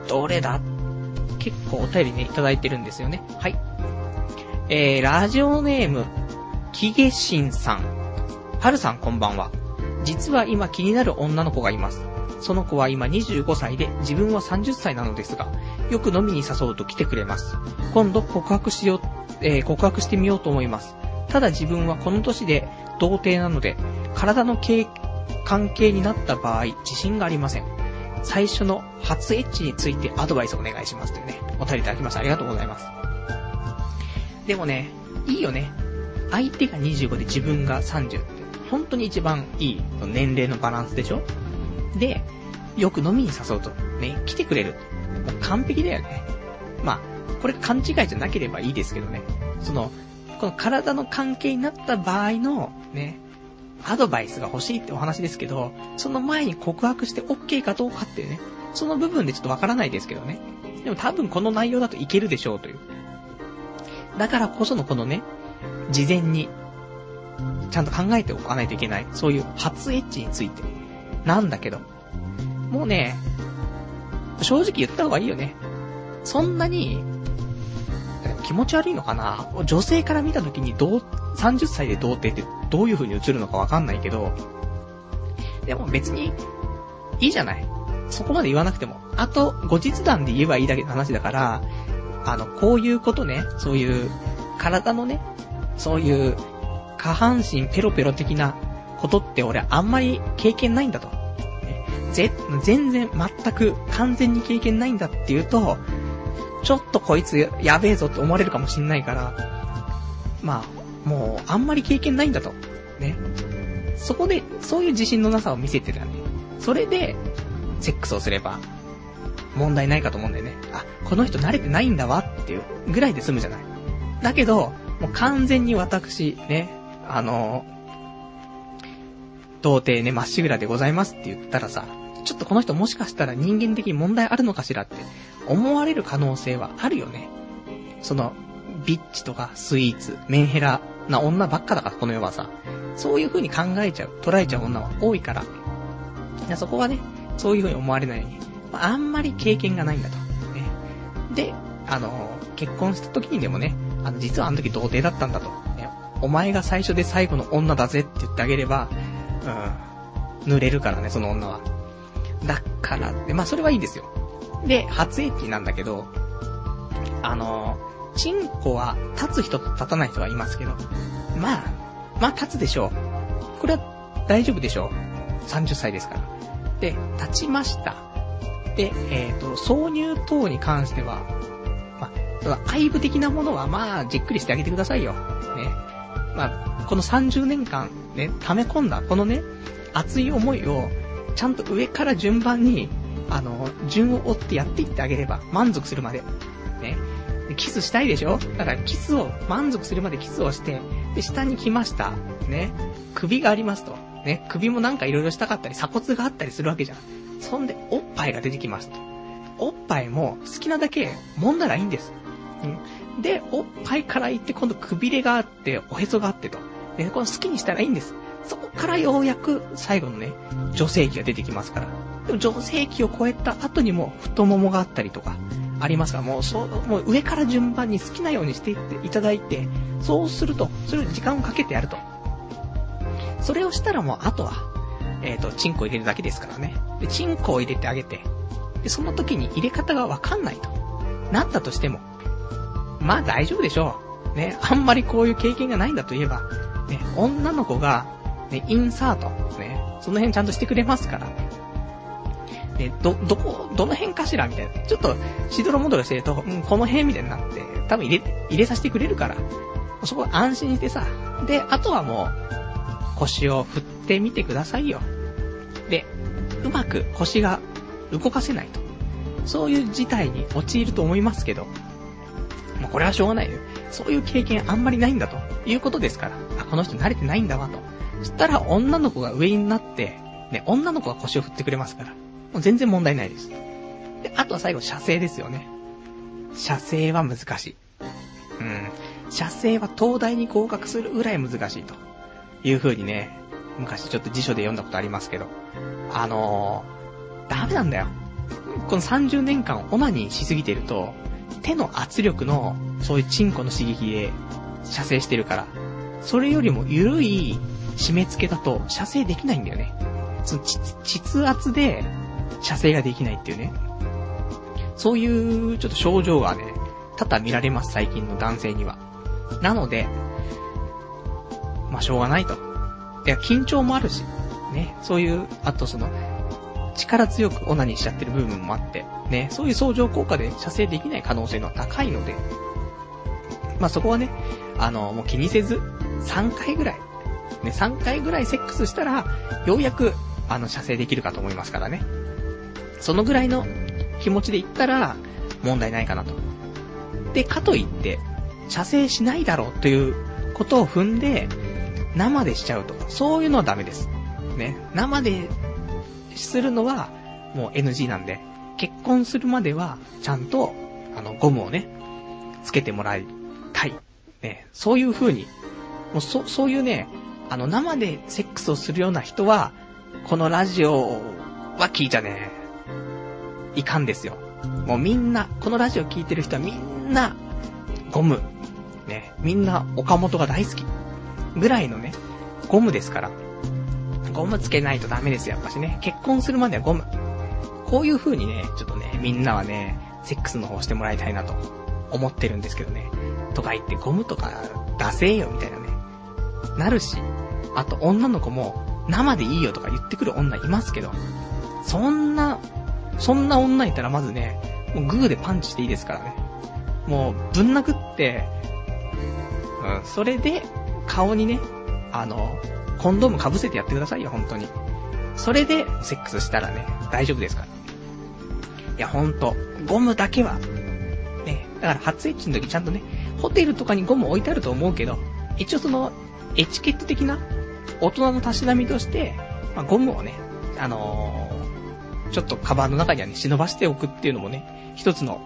どれだ？結構お便りね、いただいてるんですよね。はい。えー、ラジオネーム、キゲシンさん。はるさんこんばんは。実は今気になる女の子がいます。その子は今25歳で自分は30歳なのですが、よく飲みに誘うと来てくれます。今度告白しよう、えー、告白してみようと思います。ただ自分はこの年で童貞なので、体の関係になった場合、自信がありません。最初の初エッチについてアドバイスお願いしますというね、お便りいただきました。ありがとうございます。でもね、いいよね。相手が25で自分が30って、本当に一番いい年齢のバランスでしょ？で、よく飲みに誘うと、ね、来てくれる。もう完璧だよね。まあ、これ勘違いじゃなければいいですけどね。その、この体の関係になった場合の、ね、アドバイスが欲しいってお話ですけど、その前に告白して OK かどうかっていうね、その部分でちょっとわからないですけどね。でも多分この内容だといけるでしょうという。だからこそのこのね、事前に、ちゃんと考えておかないといけない、そういう初エッチについて、なんだけど、もうね、正直言った方がいいよね。そんなに、気持ち悪いのかな？女性から見た時にどう、30歳で童貞ってどういう風に映るのかわかんないけど、でも別に、いいじゃない。そこまで言わなくても。あと、後日談で言えばいいだけの話だから、あの、こういうことね、そういう、体のね、そういう、下半身ペロペロ的なことって俺あんまり経験ないんだと。ぜ、全然、全く、完全に経験ないんだっていうと、ちょっとこいつやべえぞって思われるかもしんないから、まあ、もう、あんまり経験ないんだと。ね。そこで、そういう自信のなさを見せてたね。それで、セックスをすれば、問題ないかと思うんだよね。あ、この人慣れてないんだわっていうぐらいで済むじゃない。だけど、もう完全に私、ね、あの、童貞ね、まっしぐらでございますって言ったらさ、ちょっとこの人もしかしたら人間的に問題あるのかしらって思われる可能性はあるよね。その、ビッチとかスイーツ、メンヘラな女ばっかだから、この世はさ。そういう風に考えちゃう、捉えちゃう女は多いから。いやそこはね、そういう風に思われないように。まあ、あんまり経験がないんだと。ね。で、あの、結婚した時にでもね、あの、実はあの時童貞だったんだと。お前が最初で最後の女だぜって言ってあげれば、うん、濡れるからね、その女は。だから、で、まあそれはいいですよ。で、初エッチなんだけど、あの、チンコは立つ人と立たない人がいますけど、まあ、まあ立つでしょう。これは大丈夫でしょう。30歳ですから。で、立ちました。で、えっ、ー、と、挿入等に関しては、まあ、愛部的なものはまあ、じっくりしてあげてくださいよ。ね。まあ、この30年間、ね、溜め込んだ、このね、熱い思いを、ちゃんと上から順番に、あの、順を追ってやっていってあげれば、満足するまで。ね。キスしたいでしょ？だからキスを、満足するまでキスをして、で、下に来ました。ね。首がありますと。ね。首もなんか色々したかったり、鎖骨があったりするわけじゃん。そんで、おっぱいが出てきますと。おっぱいも好きなだけ揉んだらいいんです。うん。で、おっぱいから行って今度くびれがあって、おへそがあってと。で、この好きにしたらいいんです。そこからようやく最後のね、女性器が出てきますから。でも女性器を超えた後にも太ももがあったりとか、ありますか？ら、もうそう、もう上から順番に好きなようにしていっていただいて、そうすると、それを時間をかけてやると。それをしたらもうあとは、えっ、ー、と、チンコ入れるだけですからね。で、チンコを入れてあげて、で、その時に入れ方がわかんないと。なったとしても、まあ大丈夫でしょう。ね、あんまりこういう経験がないんだと言えば、ね、女の子が、ね、インサート、ね、その辺ちゃんとしてくれますから。ね、ど、どこ、どの辺かしらみたいな。ちょっと、しどろもどろしてると、うん、この辺みたいになって、多分入れ、入れさせてくれるから、そこ安心してさ、で、あとはもう、腰を振ってみてくださいよ。で、うまく腰が動かせないと。そういう事態に陥ると思いますけど、もうこれはしょうがないよ。そういう経験あんまりないんだということですから、あ、この人慣れてないんだわと。そしたら女の子が上になって、ね、女の子が腰を振ってくれますから、もう全然問題ないです。で、あとは最後、射精ですよね。射精は難しい。うん。射精は東大に合格するぐらい難しいと。いう風にね、昔ちょっと辞書で読んだことありますけど、あのー、ダメなんだよ。この30年間オナニーしすぎてると、手の圧力の、そういうチンコの刺激で射精してるから、それよりも緩い締め付けだと射精できないんだよね。その膣圧で射精ができないっていうね。そういうちょっと症状がね、多々見られます、最近の男性には。なので、まあ、しょうがないと。いや、緊張もあるし、ね、そういう、あとその、力強くオナニーしちゃってる部分もあって、ね、そういう相乗効果で射精できない可能性の高いので、まあ、そこはね、あの、もう気にせず、3回ぐらい、ね、3回ぐらいセックスしたら、ようやく、あの、射精できるかと思いますからね。そのぐらいの気持ちで言ったら、問題ないかなと。で、かといって、射精しないだろうということを踏んで、生でしちゃうと、そういうのはダメです。ね。生でするのは、もう NG なんで、結婚するまでは、ちゃんと、あの、ゴムをね、つけてもらいたい。ね。そういう風に、もうそ、そういうね、あの、生でセックスをするような人は、このラジオは聞いちゃね、いかんですよ。もうみんな、このラジオ聞いてる人はみんな、ゴム。ね。みんな岡本が大好き。ぐらいのね、ゴムですから。ゴムつけないとダメですよ、やっぱしね。結婚するまではゴム。こういう風にね、ちょっとね、みんなはね、セックスの方してもらいたいなと思ってるんですけどね。とか言ってゴムとか出せよ、みたいなね。なるし、あと女の子も生でいいよとか言ってくる女いますけど、そんな、そんな女いたらまずね、もうグーでパンチしていいですからね。もうぶん殴って、うん、それで顔にね、あの、コンドーム被せてやってくださいよ、本当に。それで、セックスしたらね、大丈夫ですから。いや、ほんと、ゴムだけは、ね、だから初エッチの時ちゃんとね、ホテルとかにゴム置いてあると思うけど、一応その、エチケット的な、大人のたしなみとして、まあ、ゴムをね、あのー、ちょっとカバンの中にはね、忍ばしておくっていうのもね、一つの、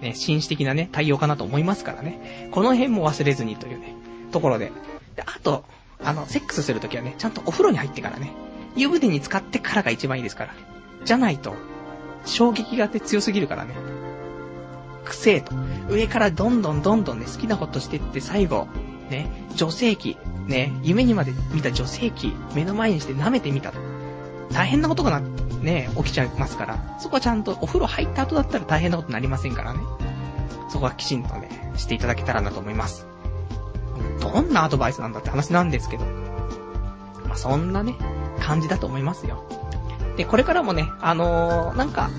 ね、紳士的なね、対応かなと思いますからね。この辺も忘れずにというね、ところで。で、あと、あの、セックスするときはね、ちゃんとお風呂に入ってからね、湯船に浸かってからが一番いいですから。じゃないと、衝撃がね、強すぎるからね。くせえと。上からどんどんどんどんね、好きなことしてって最後、ね、女性器、ね、夢にまで見た女性器、目の前にして舐めてみたと。大変なことがな、ね、起きちゃいますから、そこはちゃんとお風呂入った後だったら大変なことになりませんからね。そこはきちんとね、していただけたらなと思います。どんなアドバイスなんだって話なんですけど。まあ、そんなね、感じだと思いますよ。で、これからもね、あのー、なんか、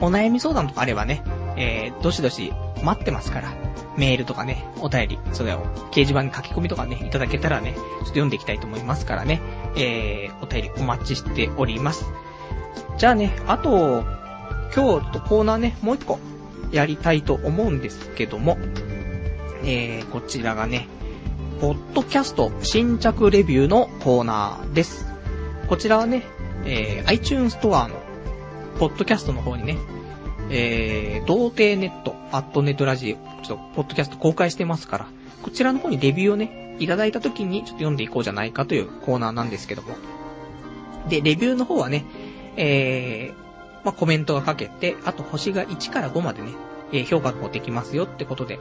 お悩み相談とかあればね、えー、どしどし待ってますから、メールとかね、お便り、それを掲示板に書き込みとかね、いただけたらね、ちょっと読んでいきたいと思いますからね、えー、お便りお待ちしております。じゃあね、あと、今日とコーナーね、もう一個、やりたいと思うんですけども、えー、こちらがね、ポッドキャスト新着レビューのコーナーです。こちらはね、えー、iTunes ストアの、ポッドキャストの方にね、えー、童貞ネット、アットネットラジオ、ちょっと、ポッドキャスト公開してますから、こちらの方にレビューをね、いただいた時にちょっと読んでいこうじゃないかというコーナーなんですけども。で、レビューの方はね、えー、まあ、コメントが書けて、あと星が1から5までね、えー、評価ができますよってことで。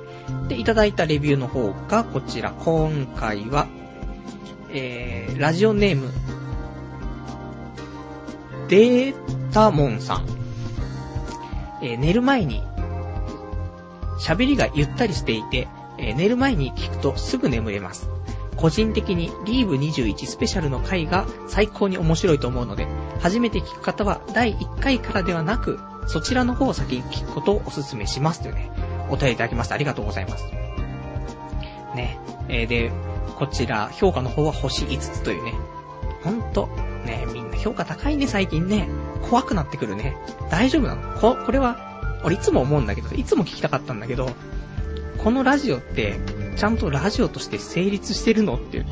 で、いただいたレビューの方がこちら。今回は、えー、ラジオネーム、データモンさん。え、寝る前に、喋りがゆったりしていて、え、寝る前に聞くとすぐ眠れます。個人的にリーブ21スペシャルの回が最高に面白いと思うので、初めて聞く方は第1回からではなく、そちらの方を先に聞くことをお勧めしますというね、お便りいただきました。ありがとうございます。ね、えー、で、こちら、評価の方は星5つというね、ほんと、ね、みん評価高いね、最近ね。怖くなってくるね。大丈夫なの？こ、これは、俺いつも思うんだけど、いつも聞きたかったんだけど、このラジオって、ちゃんとラジオとして成立してるの？っていう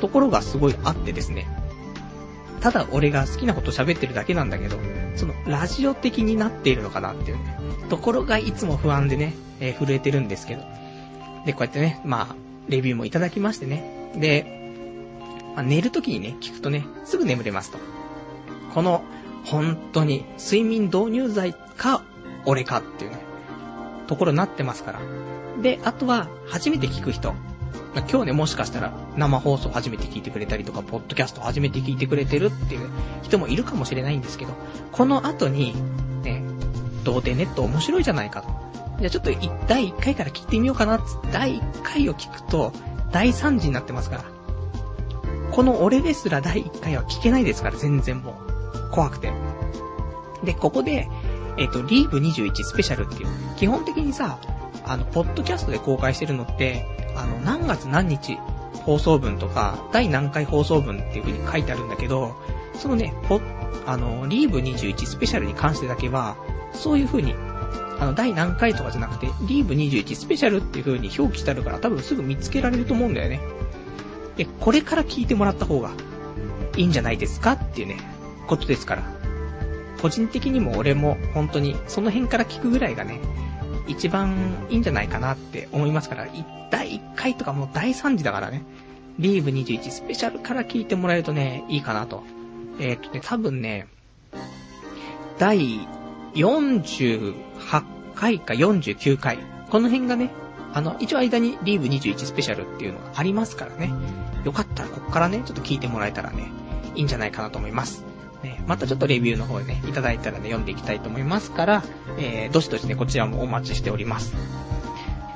ところがすごいあってですね。ただ俺が好きなこと喋ってるだけなんだけど、そのラジオ的になっているのかなっていうね、ところがいつも不安でね、えー、震えてるんですけど。で、こうやってね、まあ、レビューもいただきましてね。で、まあ、寝るときにね、聞くとね、すぐ眠れますと。この、本当に、睡眠導入剤か、俺かっていうね、ところになってますから。で、あとは、初めて聞く人。今日ね、もしかしたら生放送初めて聞いてくれたりとか、ポッドキャスト初めて聞いてくれてるっていう人もいるかもしれないんですけど、この後に、ね、童貞ネット面白いじゃないかと。じゃあちょっと第1回から聞いてみようかな第1回を聞くと、第3次になってますから。この俺ですら第1回は聞けないですから、全然もう。怖くて。で、ここで、えっ、と、リーブ21スペシャルっていう、基本的にさ、あの、ポッドキャストで公開してるのって、あの、何月何日放送分とか、第何回放送分っていう風に書いてあるんだけど、そのね、ポあの、リーブ21スペシャルに関してだけは、そういう風に、あの、第何回とかじゃなくて、リーブ21スペシャルっていう風に表記してあるから多分すぐ見つけられると思うんだよね。で、これから聞いてもらった方がいいんじゃないですかっていうね、ことですから。個人的にも俺も本当にその辺から聞くぐらいがね、一番いいんじゃないかなって思いますから、第1回とかもう第3次だからね、リーブ21スペシャルから聞いてもらえるとね、いいかなと。えっ、とね、多分ね、第48回か49回、この辺がね、あの、一応間にリーブ21スペシャルっていうのがありますからね。よかったらこっからね、ちょっと聞いてもらえたらね、いいんじゃないかなと思います。ね、またちょっとレビューの方でね、いただいたらね、読んでいきたいと思いますから、えー、どしどしね、こちらもお待ちしております。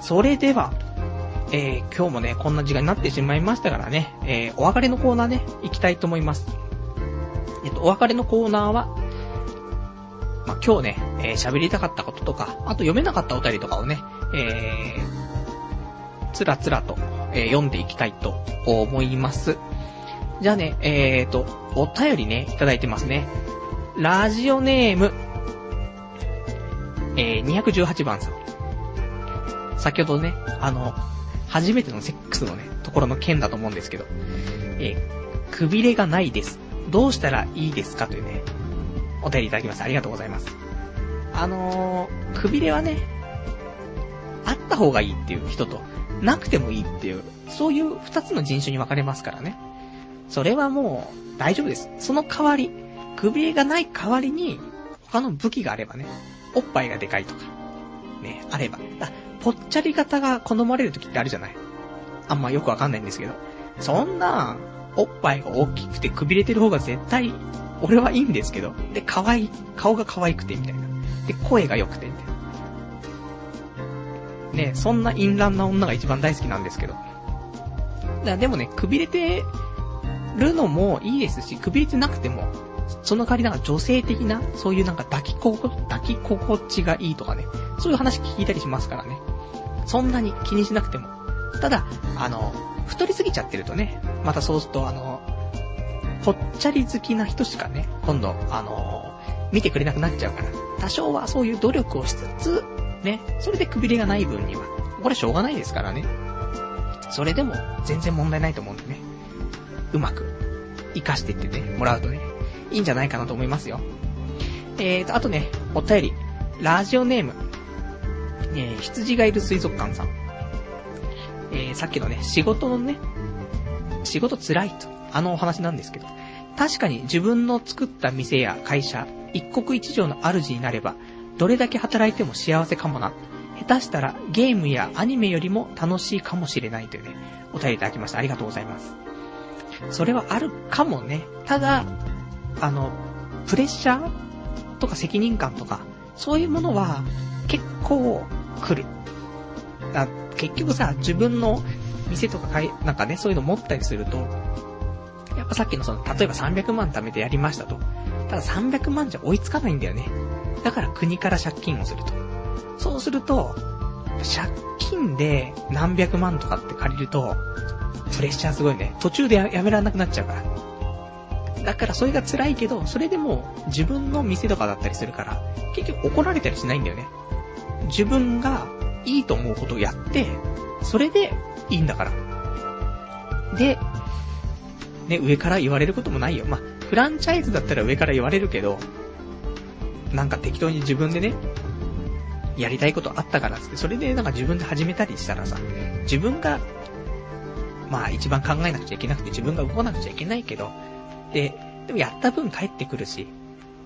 それでは、えー、今日もね、こんな時間になってしまいましたからね、えー、お別れのコーナーね、行きたいと思います。えっと、お別れのコーナーは、まあ、今日ね、えー、喋りたかったこととか、あと読めなかったお便りとかをね、えー、つらつらと、え、読んでいきたいと思います。じゃあね、えーと、お便りね、いただいてますね。ラジオネーム、えー、218番さん。先ほどね、あの、初めてのセックスのね、ところの件だと思うんですけど、えー、くびれがないです。どうしたらいいですかというね、お便りいただきました。ありがとうございます。あのー、くびれはね、あった方がいいっていう人と、なくてもいいっていう、そういう二つの人種に分かれますからね。それはもう大丈夫です。その代わり、首がない代わりに、他の武器があればね、おっぱいがでかいとか、ね、あれば。あ、ぽっちゃり型が好まれる時ってあるじゃない。あんまよくわかんないんですけど。そんな、おっぱいが大きくてくびれてる方が絶対俺はいいんですけど、で、可愛い、顔が可愛くて、みたいな。で、声が良くて、みたいな。ね、そんな淫乱な女が一番大好きなんですけど。だでもね、くびれてるのもいいですし、くびれてなくても、その代わりなんか女性的な、そういうなんか抱き心、抱き心地がいいとかね、そういう話聞いたりしますからね。そんなに気にしなくても。ただ、あの、太りすぎちゃってるとね、またそうするとあの、ぽっちゃり好きな人しかね、今度、あの、見てくれなくなっちゃうから、多少はそういう努力をしつつ、ね、それでくびれがない分には、これしょうがないですからね。それでも全然問題ないと思うんでね。うまく、活かしていってね、もらうとね、いいんじゃないかなと思いますよ。えーと、あとね、お便り、ラジオネーム、えー、羊がいる水族館さん。えー、さっきのね、仕事のね、仕事辛いと、あのお話なんですけど、確かに自分の作った店や会社、一国一城の主になれば、どれだけ働いても幸せかもな。下手したらゲームやアニメよりも楽しいかもしれないというね、お便りいただきました。ありがとうございます。それはあるかもね。ただ、あの、プレッシャーとか責任感とか、そういうものは結構来る。あ結局さ、自分の店とかかい、なんかね、そういうの持ったりすると、やっぱさっきのその、例えば300万貯めてやりましたと。ただ300万じゃ追いつかないんだよね。だから国から借金をすると。そうすると、借金で何百万とかって借りると、プレッシャーすごいね。途中でやめられなくなっちゃうから。だからそれが辛いけど、それでも自分の店とかだったりするから、結局怒られたりしないんだよね。自分がいいと思うことをやって、それでいいんだから。で、ね、上から言われることもないよ。まあ、フランチャイズだったら上から言われるけど、なんか適当に自分でね、やりたいことあったからつって、それでなんか自分で始めたりしたらさ、自分が、まあ一番考えなくちゃいけなくて自分が動かなくちゃいけないけど、で、でもやった分帰ってくるし、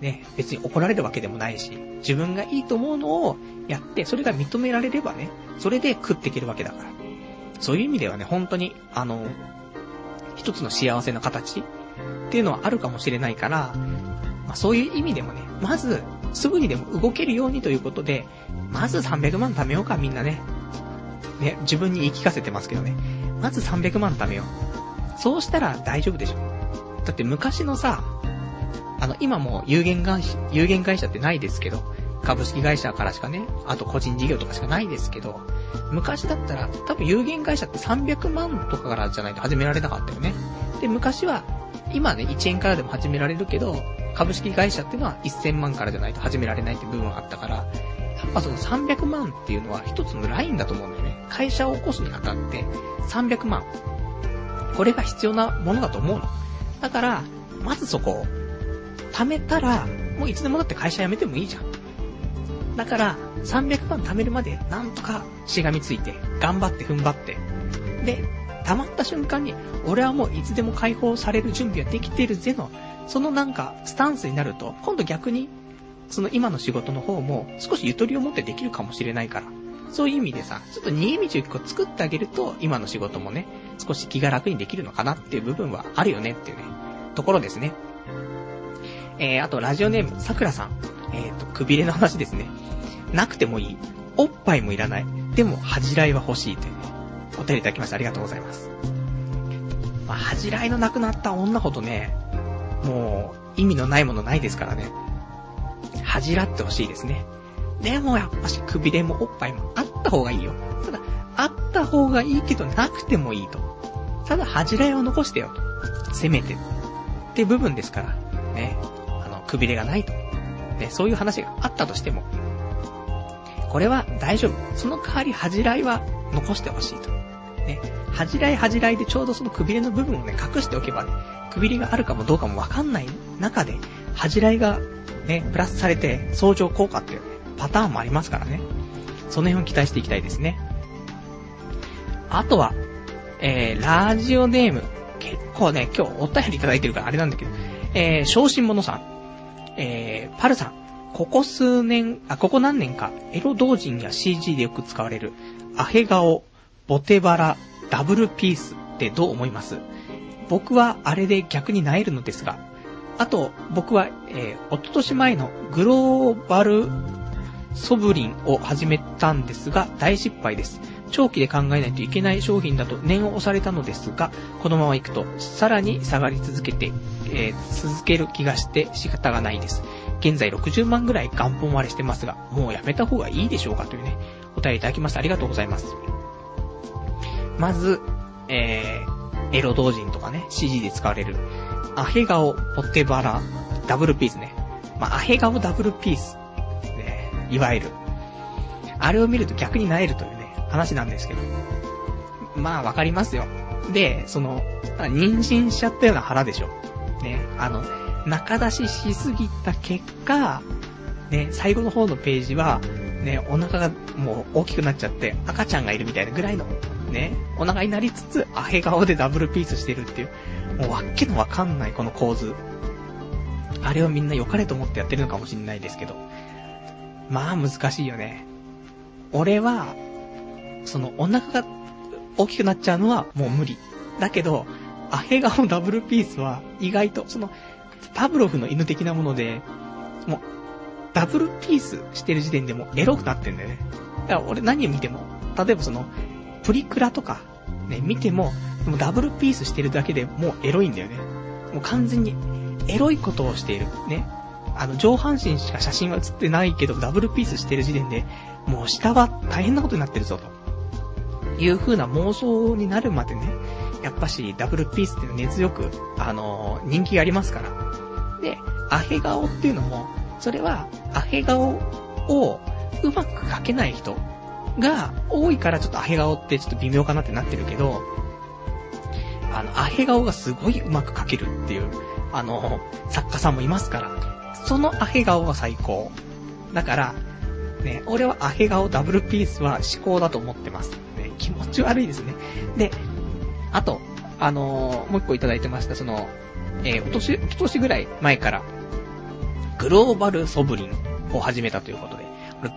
ね、別に怒られるわけでもないし、自分がいいと思うのをやって、それが認められればね、それで食っていけるわけだから。そういう意味ではね、本当に、あの、一つの幸せの形っていうのはあるかもしれないから、まあ、そういう意味でもね、まず、すぐにでも動けるようにということで、まず300万貯めようか、みんなね。ね、自分に言い聞かせてますけどね。まず300万貯めよう。そうしたら大丈夫でしょ。だって昔のさ、あの、今も有限会社、有限会社ってないですけど、株式会社からしかね、あと個人事業とかしかないですけど、昔だったら、多分有限会社って300万とかからじゃないと始められなかったよね。で、昔は、今ね、1円からでも始められるけど、株式会社っていうのは1000万からじゃないと始められないって部分があったから、やっぱその300万っていうのは一つのラインだと思うんだよね。会社を起こすにあたって300万。これが必要なものだと思うの。だから、まずそこを、貯めたら、もういつでもだって会社辞めてもいいじゃん。だから、300万貯めるまで、なんとかしがみついて、頑張って踏ん張って。で、溜まった瞬間に、俺はもういつでも解放される準備はできてるぜの、そのなんか、スタンスになると、今度逆に、その今の仕事の方も、少しゆとりを持ってできるかもしれないから。そういう意味でさ、ちょっと逃げ道を一個作ってあげると、今の仕事もね、少し気が楽にできるのかなっていう部分はあるよねっていうね、ところですね。えー、あと、ラジオネーム、さくらさん。えっ、ー、と、くびれの話ですね。なくてもいい。おっぱいもいらない。でも、恥じらいは欲しいというね、お便りいただきましてありがとうございます。まあ、恥じらいのなくなった女ほどね、もう、意味のないものないですからね。恥じらってほしいですね。でもやっぱし、くびれもおっぱいもあった方がいいよ。ただ、あった方がいいけどなくてもいいと。ただ、恥じらいを残してよと。せめて。って部分ですから。ね。あの、くびれがないと。ね、そういう話があったとしても、これは大丈夫。その代わり恥じらいは残してほしいと。ね。恥じらい恥じらいでちょうどそのくびれの部分をね、隠しておけばね、くびれがあるかもどうかもわかんない中で、恥じらいがね、プラスされて相乗効果っていう、ね、パターンもありますからね。その辺を期待していきたいですね。あとは、えー、ラジオネーム。結構ね、今日お便りいただいてるからあれなんだけど、えー、昇進者さん。えー、パルさん。ここ数年、あ、ここ何年か、エロ同人や CG でよく使われる、アヘ顔、ボテバラ、ダブルピースってどう思います？僕はあれで逆に萎えるのですが、あと、僕は、えー、おととし前のグローバルソブリンを始めたんですが、大失敗です。長期で考えないといけない商品だと念を押されたのですが、このまま行くと、さらに下がり続けて、えー、続ける気がして仕方がないです。現在60万ぐらい元本割れしてますが、もうやめた方がいいでしょうかというね、お便りいただきました。ありがとうございます。まず、えー、エロ同人とかね、CG で使われる、アヘ顔、ポテバラ、ダブルピースね。まあ、アヘ顔ダブルピース。ね、いわゆる。あれを見ると逆になえるというね、話なんですけど。まあ、わかりますよ。で、その、妊娠しちゃったような腹でしょ。ね、あの、中出ししすぎた結果、ね、最後の方のページは、ね、お腹がもう大きくなっちゃって赤ちゃんがいるみたいなぐらいの、ね、お腹になりつつ、アヘ顔でダブルピースしてるっていう、もうわっけのわかんないこの構図。あれをみんな良かれと思ってやってるのかもしんないですけど。まあ難しいよね。俺は、そのお腹が大きくなっちゃうのはもう無理。だけど、アヘ顔ダブルピースは意外と、その、パブロフの犬的なもので、もう、ダブルピースしてる時点でもエロくなってんだよね。だから俺何を見ても、例えばその、プリクラとか、ね、見ても、もダブルピースしてるだけでもうエロいんだよね。もう完全に、エロいことをしている。ね。あの、上半身しか写真は写ってないけど、ダブルピースしてる時点で、もう下は大変なことになってるぞ、という風な妄想になるまでね、やっぱしダブルピースっていうのは熱よく、あのー、人気がありますから。で、アヘ顔っていうのも、それは、アヘ顔をうまく描けない人が多いからちょっとアヘ顔ってちょっと微妙かなってなってるけど、あの、アヘ顔がすごいうまく描けるっていう、あの、作家さんもいますから、そのアヘ顔が最高。だから、ね、俺はアヘ顔ダブルピースは思考だと思ってます。ね、気持ち悪いですね。で、あと、あのー、もう一個いただいてました、その、えー、お年、お年ぐらい前から、グローバルソブリンを始めたということで、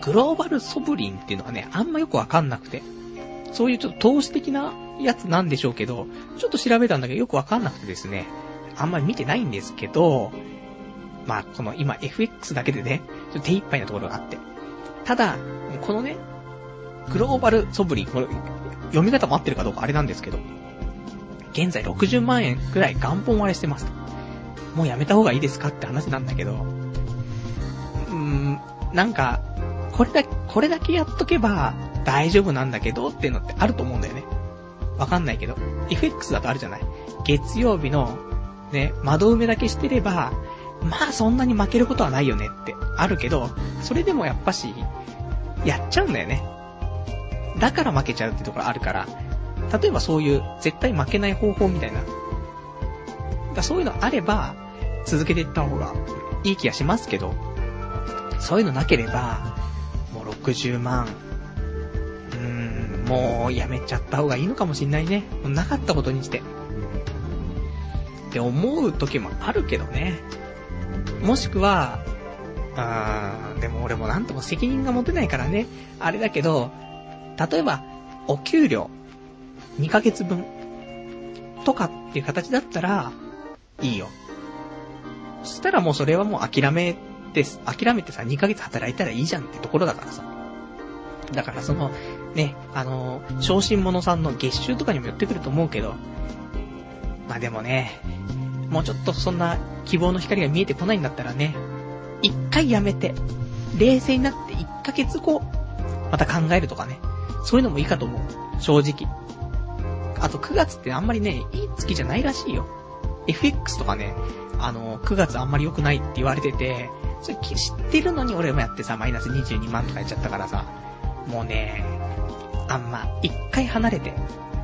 グローバルソブリンっていうのがね、あんまよくわかんなくて、そういうちょっと投資的なやつなんでしょうけど、ちょっと調べたんだけどよくわかんなくてですね、あんまり見てないんですけど、まあ、この今 FX だけでね、ちょっと手一杯なところがあって。ただ、このね、グローバルソブリン、これ、読み方も合ってるかどうかあれなんですけど、現在60万円くらい元本割れしてますと。もうやめた方がいいですかって話なんだけど、うーん、なんか、これだけ、これだけやっとけば大丈夫なんだけどっていうのってあると思うんだよね。わかんないけど。FX だとあるじゃない月曜日の、ね、窓埋めだけしてれば、まあそんなに負けることはないよねってあるけど、それでもやっぱし、やっちゃうんだよね。だから負けちゃうってところあるから、例えばそういう絶対負けない方法みたいな。だそういうのあれば、続けていった方がいい気がしますけど、そういうのなければ、もう60万、うーん、もうやめちゃった方がいいのかもしんないね。なかったことにして。って思う時もあるけどね。もしくは、あー、でも俺もなんとも責任が持てないからね。あれだけど、例えば、お給料、2ヶ月分、とかっていう形だったら、いいよ。そしたらもうそれはもう諦めって、諦めてさ、2ヶ月働いたらいいじゃんってところだからさ。だからその、ね、あの、昇進者さんの月収とかにも寄ってくると思うけど、まあでもね、もうちょっとそんな希望の光が見えてこないんだったらね、一回やめて、冷静になって1ヶ月後、また考えるとかね、そういうのもいいかと思う。正直。あと9月ってあんまりね、いい月じゃないらしいよ。FX とかね、あの、9月あんまり良くないって言われてて、それ知ってるのに俺もやってさ、マイナス22万とかやっちゃったからさ、もうね、あんま、一回離れて、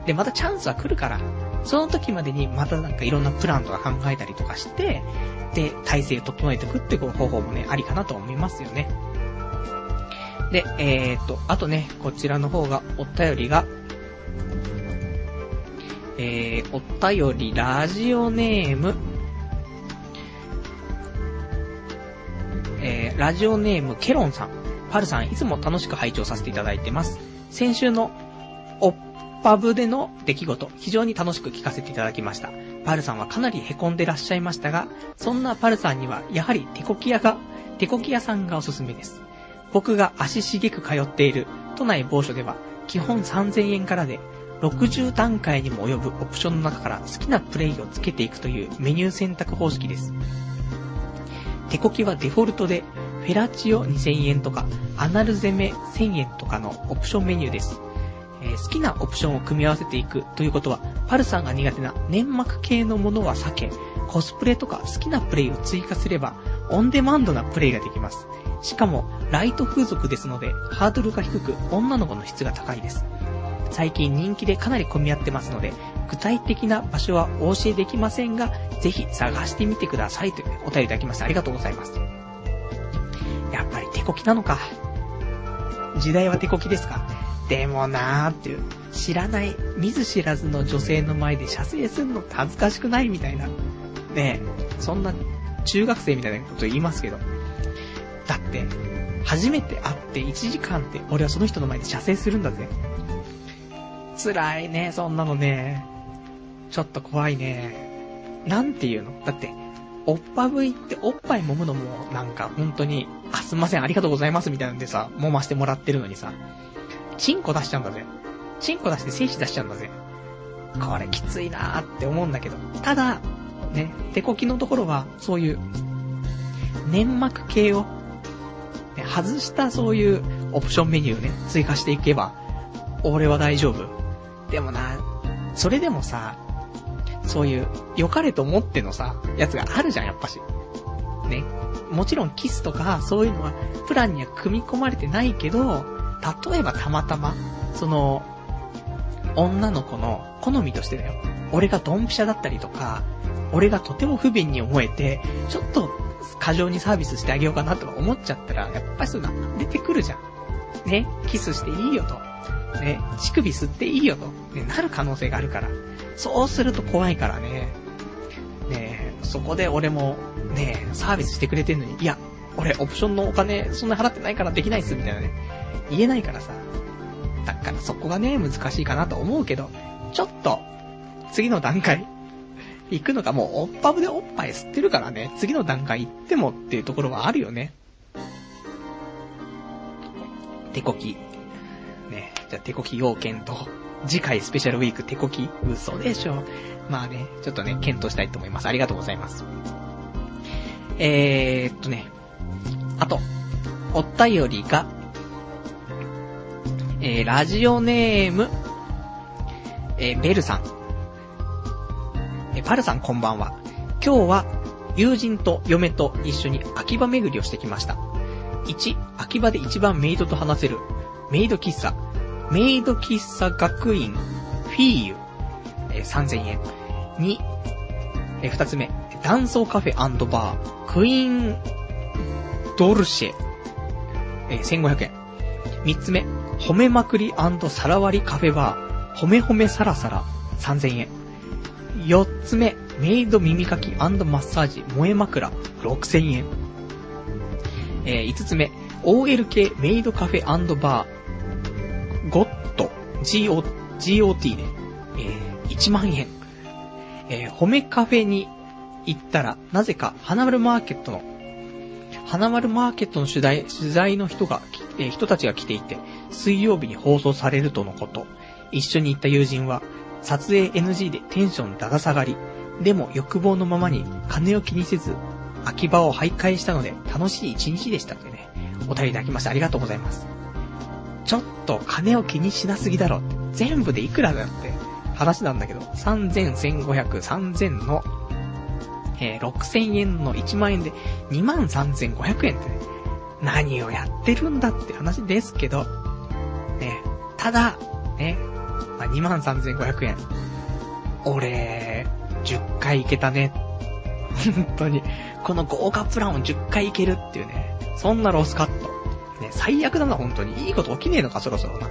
で、またチャンスは来るから、その時までにまたなんかいろんなプランとか考えたりとかして、で、体制を整えていくってこう方法もね、ありかなと思いますよね。で、えーと、あとね、こちらの方が、お便りが、えー、お便り、ラジオネーム、えー、ラジオネーム、ケロンさん。パルさん、いつも楽しく拝聴させていただいてます。先週の、おっぱぶでの出来事、非常に楽しく聞かせていただきました。パルさんはかなり凹んでらっしゃいましたが、そんなパルさんには、やはり手こき屋が、手こき屋さんがおすすめです。僕が足しげく通っている都内某所では、基本3000円からで、60段階にも及ぶオプションの中から好きなプレイをつけていくというメニュー選択方式です。手こきはデフォルトで、フェラチオ2000円とか、アナル攻め1000円とかのオプションメニューです。えー好きなオプションを組み合わせていくということは、パルさんが苦手な粘膜系のものは避け、コスプレとか好きなプレイを追加すれば、オンデマンドなプレイができます。しかも、ライト風俗ですので、ハードルが低く、女の子の質が高いです。最近人気でかなり混み合ってますので、具体的な場所はお教えできませんが、ぜひ探してみてくださいというお便りいただきましてありがとうございます。やっぱり手こきなのか。時代は手こきですか。でもなーっていう、知らない、見ず知らずの女性の前で射精するのって恥ずかしくないみたいな。ねえ、そんな中学生みたいなこと言いますけど。だって、初めて会って1時間って俺はその人の前で射精するんだぜ。辛いね、そんなのね。ちょっと怖いね。なんていうの？だって、おっぱぶいっておっぱい揉むのもなんか本当に、あ、すんません、ありがとうございますみたいなんでさ、揉ましてもらってるのにさ、チンコ出しちゃうんだぜ。チンコ出して精子出しちゃうんだぜ。これきついなーって思うんだけど。ただ、ね、手こきのところは、そういう、粘膜系を、ね、外したそういうオプションメニューね、追加していけば、俺は大丈夫。でもな、それでもさ、そういう、良かれと思ってのさ、やつがあるじゃん、やっぱし。ね。もちろんキスとか、そういうのは、プランには組み込まれてないけど、例えばたまたま、その、女の子の好みとしてだよ。俺がドンピシャだったりとか、俺がとても不憫に思えて、ちょっと過剰にサービスしてあげようかなとか思っちゃったら、やっぱりそういうの出てくるじゃん。ね、キスしていいよと。ね、乳首吸っていいよと。ね、なる可能性があるから。そうすると怖いからね。ねそこで俺も、ねサービスしてくれてんのに、いや、俺オプションのお金そんな払ってないからできないっす、みたいなね。言えないからさ。だからそこがね、難しいかなと思うけど、ちょっと、次の段階、行くのかもう、おっぱぶでおっぱい吸ってるからね、次の段階行ってもっていうところはあるよね。手こき。じゃあ手こき要件と、次回スペシャルウィーク手こき嘘でしょ。まあね、ちょっとね、検討したいと思います。ありがとうございます。えーっとね、あと、お便りが、えー、ラジオネーム、えー、ベルさん。えー、パルさんこんばんは。今日は、友人と嫁と一緒に秋葉巡りをしてきました。1、秋葉で一番メイドと話せる、メイド喫茶、メイド喫茶学院、フィーユ、えー、3000円。2、えー、二つ目、ダンソーカフェバー、クイーン、ドルシェ、えー、1500円。三つ目、褒めまくりさらわりカフェバー、褒め褒めサラサラ、3000円。四つ目、メイド耳かきマッサージ、萌え枕、6000円。えー、五つ目、OL 系メイドカフェバー、ゴット、GO、GOT ね、えー、1万円。えー、褒めカフェに行ったら、なぜか、花丸マーケットの、花丸マーケットの取材、取材の人が、えー、人たちが来ていて、水曜日に放送されるとのこと。一緒に行った友人は、撮影 NG でテンションだだ下がり。でも欲望のままに金を気にせず、秋葉を徘徊したので楽しい一日でしたってね、お便りいただきましてありがとうございます。ちょっと金を気にしなすぎだろって。全部でいくらだよって話なんだけど、3000、1500、3000の、えー、6000円の1万円で23,500円ってね、何をやってるんだって話ですけど、ね、ただ、ね、まあ、23,500円。俺、10回行けたね。本当に。この豪華プランを10回行けるっていうね。そんなロスカット。ね、最悪だな、本当に。いいこと起きねえのか、そろそろな。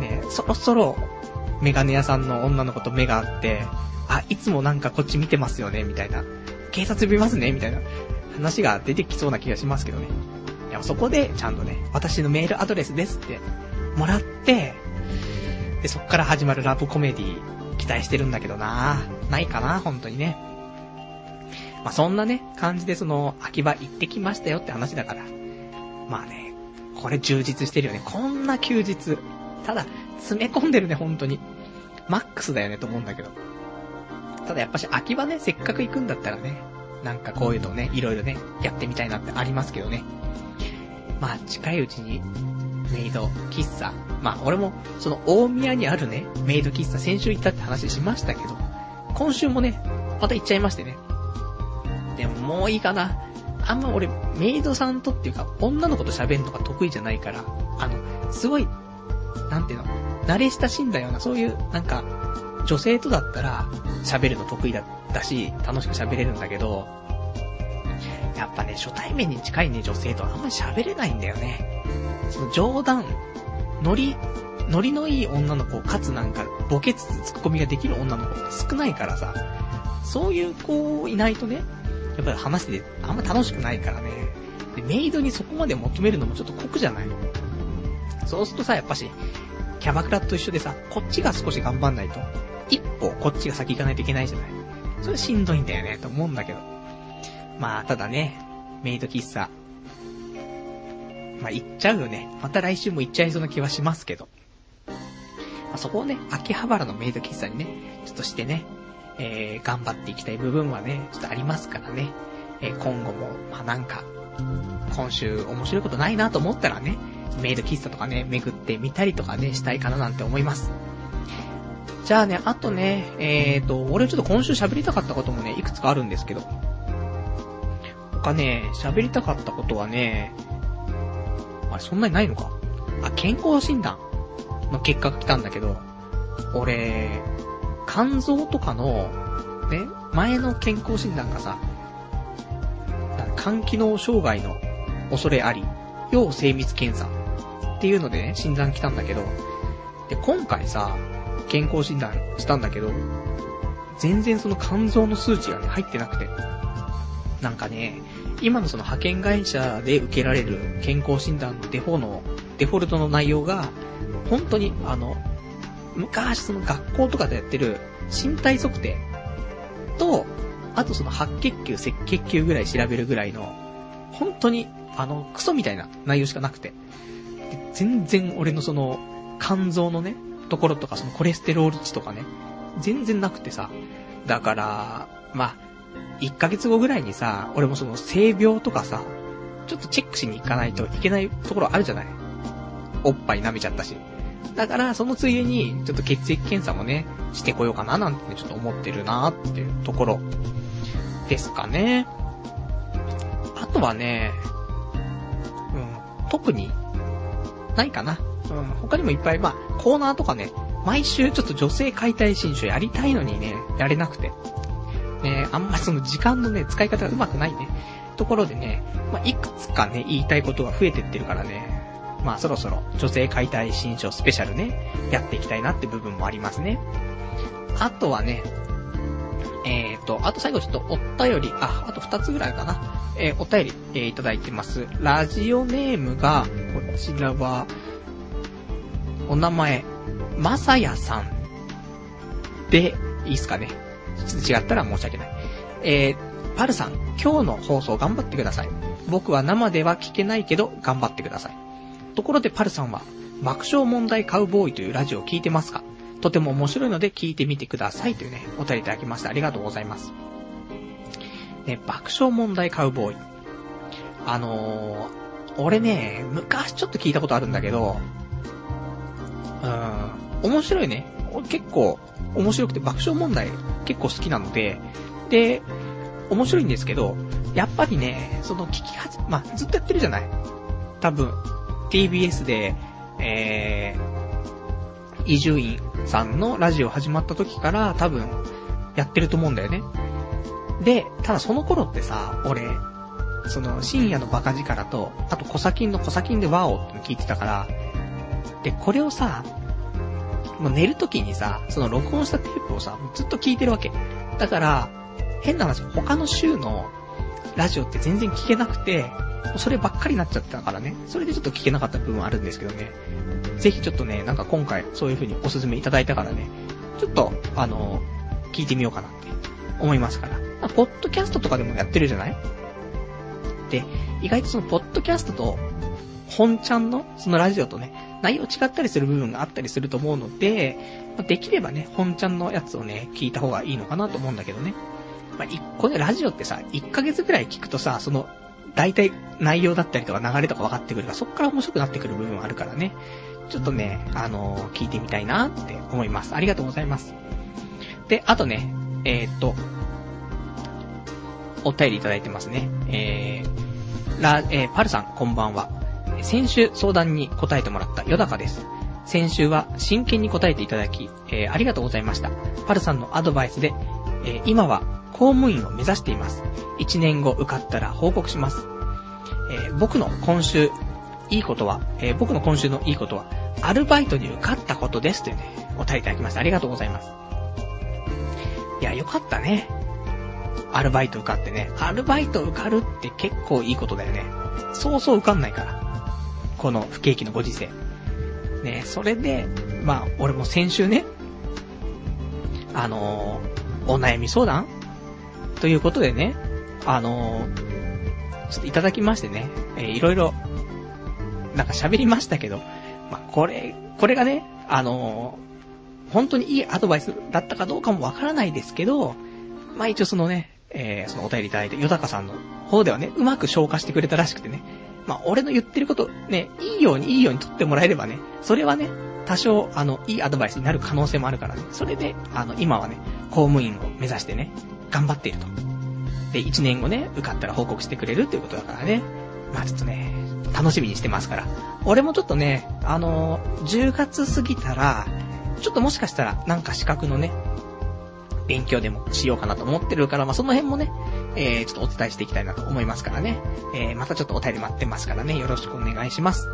ね、そろそろ、メガネ屋さんの女の子と目があって、あ、いつもなんかこっち見てますよね、みたいな。警察呼びますね、みたいな話が出てきそうな気がしますけどね。いや、そこで、ちゃんとね、私のメールアドレスですって、もらって、で、そっから始まるラブコメディ来待してるんだけどなないかな、本当にね。まあ、そんなね、感じでその、秋葉行ってきましたよって話だから。まあね、これ充実してるよね。こんな休日。ただ、詰め込んでるね、本当に。マックスだよね、と思うんだけど。ただやっぱし秋葉ね、せっかく行くんだったらね、なんかこういうのね、いろいろね、やってみたいなってありますけどね。まあ、近いうちに、メイド喫茶。まあ、俺も、その大宮にあるね、メイド喫茶先週行ったって話しましたけど、今週もね、また行っちゃいましてね。でももういいかな。あんま俺、メイドさんとっていうか、女の子と喋るのが得意じゃないから、あの、すごい、なんていうの、慣れ親しんだような、そういう、なんか、女性とだったら、喋るの得意だったし、楽しく喋れるんだけど、やっぱね、初対面に近いね、女性とあんまり喋れないんだよね。その冗談、ノリ、ノリのいい女の子、かつなんか、ボケつつツッコミができる女の子って少ないからさ、そういう子いないとね、やっぱり話しててあんま楽しくないからね。で、メイドにそこまで求めるのもちょっと酷じゃないそうするとさ、やっぱし、キャバクラと一緒でさ、こっちが少し頑張んないと、一歩こっちが先行かないといけないじゃない。それしんどいんだよね、と思うんだけど。まあ、ただね、メイド喫茶。まあ、行っちゃうよね。また来週も行っちゃいそうな気はしますけど。まあ、そこをね、秋葉原のメイド喫茶にね、ちょっとしてね、えー、頑張っていきたい部分はね、ちょっとありますからね。えー、今後も、まあ、なんか、今週面白いことないなと思ったらね、メイド喫茶とかね、巡ってみたりとかね、したいかななんて思います。じゃあね、あとね、えーと、俺ちょっと今週喋りたかったこともね、いくつかあるんですけど。他ね、喋りたかったことはね、あれ、そんなにないのかあ、健康診断の結果が来たんだけど、俺、肝臓とかの、ね、前の健康診断がさ、肝機能障害の恐れあり、要精密検査っていうのでね、診断来たんだけど、で、今回さ、健康診断したんだけど、全然その肝臓の数値がね、入ってなくて。なんかね、今のその派遣会社で受けられる健康診断のデフォの、デフォルトの内容が、本当にあの、昔その学校とかでやってる身体測定と、あとその白血球、赤血球ぐらい調べるぐらいの、本当に、あの、クソみたいな内容しかなくて。全然俺のその、肝臓のね、ところとか、そのコレステロール値とかね、全然なくてさ。だから、まあ、1ヶ月後ぐらいにさ、俺もその性病とかさ、ちょっとチェックしに行かないといけないところあるじゃないおっぱい舐めちゃったし。だから、そのついでに、ちょっと血液検査もね、してこようかななんてね、ちょっと思ってるなーっていうところ、ですかね。あとはね、うん、特に、ないかな。うん、他にもいっぱい、まあ、コーナーとかね、毎週ちょっと女性解体新書やりたいのにね、やれなくて。ね、あんまその時間のね、使い方が上手くないね。ところでね、まあ、いくつかね、言いたいことが増えてってるからね、まあそろそろ女性解体新書スペシャルね、やっていきたいなって部分もありますね。あとはね、えーと、あと最後ちょっとお便り、あ、あと2つぐらいかな。えー、お便り、えー、いただいてます。ラジオネームが、こちらは、お名前、まさやさんで、いいっすかね。ちょっと違ったら申し訳ない。えー、パルさん、今日の放送頑張ってください。僕は生では聞けないけど、頑張ってください。ところでパルさんは、爆笑問題カウボーイというラジオを聞いてますか？とても面白いので聞いてみてくださいというね、お便りいただきました。ありがとうございます。ね、爆笑問題カウボーイ。あのー、俺ね、昔ちょっと聞いたことあるんだけど、うーん、面白いね。結構面白くて爆笑問題結構好きなので、で、面白いんですけど、やっぱりね、その聞きはじ、まあ、ずっとやってるじゃない？多分、TBS で、えー、伊集院さんのラジオ始まった時から多分、やってると思うんだよね。で、ただその頃ってさ、俺、その深夜のバカ力と、あとコサキンのコサキンでワオって聞いてたから、で、これをさ、もう寝るときにさ、その録音したテープをさ、ずっと聞いてるわけ。だから、変な話、他の週のラジオって全然聞けなくて、そればっかりになっちゃったからね。それでちょっと聞けなかった部分はあるんですけどね。ぜひちょっとね、なんか今回そういう風におすすめいただいたからね、ちょっと、あの、聞いてみようかなって思いますから。まあ、ポッドキャストとかでもやってるじゃない？で、意外とその、ポッドキャストと、本ちゃんの、そのラジオとね、内容違ったりする部分があったりすると思うので、ま、できればね、本ちゃんのやつをね、聞いた方がいいのかなと思うんだけどね。まあ、一個でラジオってさ、1ヶ月くらい聞くとさ、その、大体内容だったりとか流れとか分かってくるから、そっから面白くなってくる部分はあるからね。ちょっとね、あのー、聞いてみたいなって思います。ありがとうございます。で、あとね、えー、っと、お便りいただいてますね。えー、ラ、えー、パルさん、こんばんは。先週相談に答えてもらったヨダカです。先週は真剣に答えていただき、えー、ありがとうございました。パルさんのアドバイスで、え、今は公務員を目指しています。1年後受かったら報告します。え、僕の今週、いいことは、え僕の今週のいいことは、アルバイトに受かったことですというね、お便りいただきました。ありがとうございます。いや、よかったね。アルバイト受かってね。アルバイト受かるって結構いいことだよね。そうそう受かんないから。この不景気のご時世。ね、それで、まあ、俺も先週ね、あのー、お悩み相談？ということでね、あのー、ちょっといただきましてね、えー、いろいろ、なんか喋りましたけど、まあ、これ、これがね、あのー、本当にいいアドバイスだったかどうかもわからないですけど、まあ一応そのね、えー、そのお便りいただいて、ヨタカさんの方ではね、うまく消化してくれたらしくてね、まあ俺の言ってること、ね、いいようにいいように取ってもらえればね、それはね、多少、あの、いいアドバイスになる可能性もあるからね、それで、あの、今はね、公務員を目指してね、頑張っていると。で、1年後ね、受かったら報告してくれるっていうことだからね、まあちょっとね、楽しみにしてますから。俺もちょっとね、あの、10月過ぎたら、ちょっともしかしたら、なんか資格のね、勉強でもしようかなと思ってるから、まあ、その辺もね、えー、ちょっとお伝えしていきたいなと思いますからね。えー、またちょっとお便り待ってますからね、よろしくお願いします。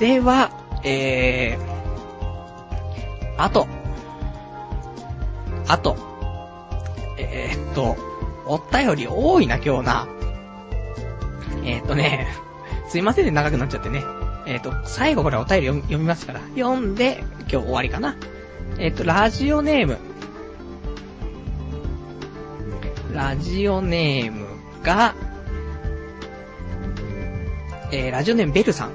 では、えー、あと、あと、えー、っと、お便り多いな、今日な。えー、っとね、すいませんね、長くなっちゃってね。えっ、と、最後これお便り読みますから。読んで、今日終わりかな。えっ、と、ラジオネーム。ラジオネームが、えー、ラジオネームベルさん。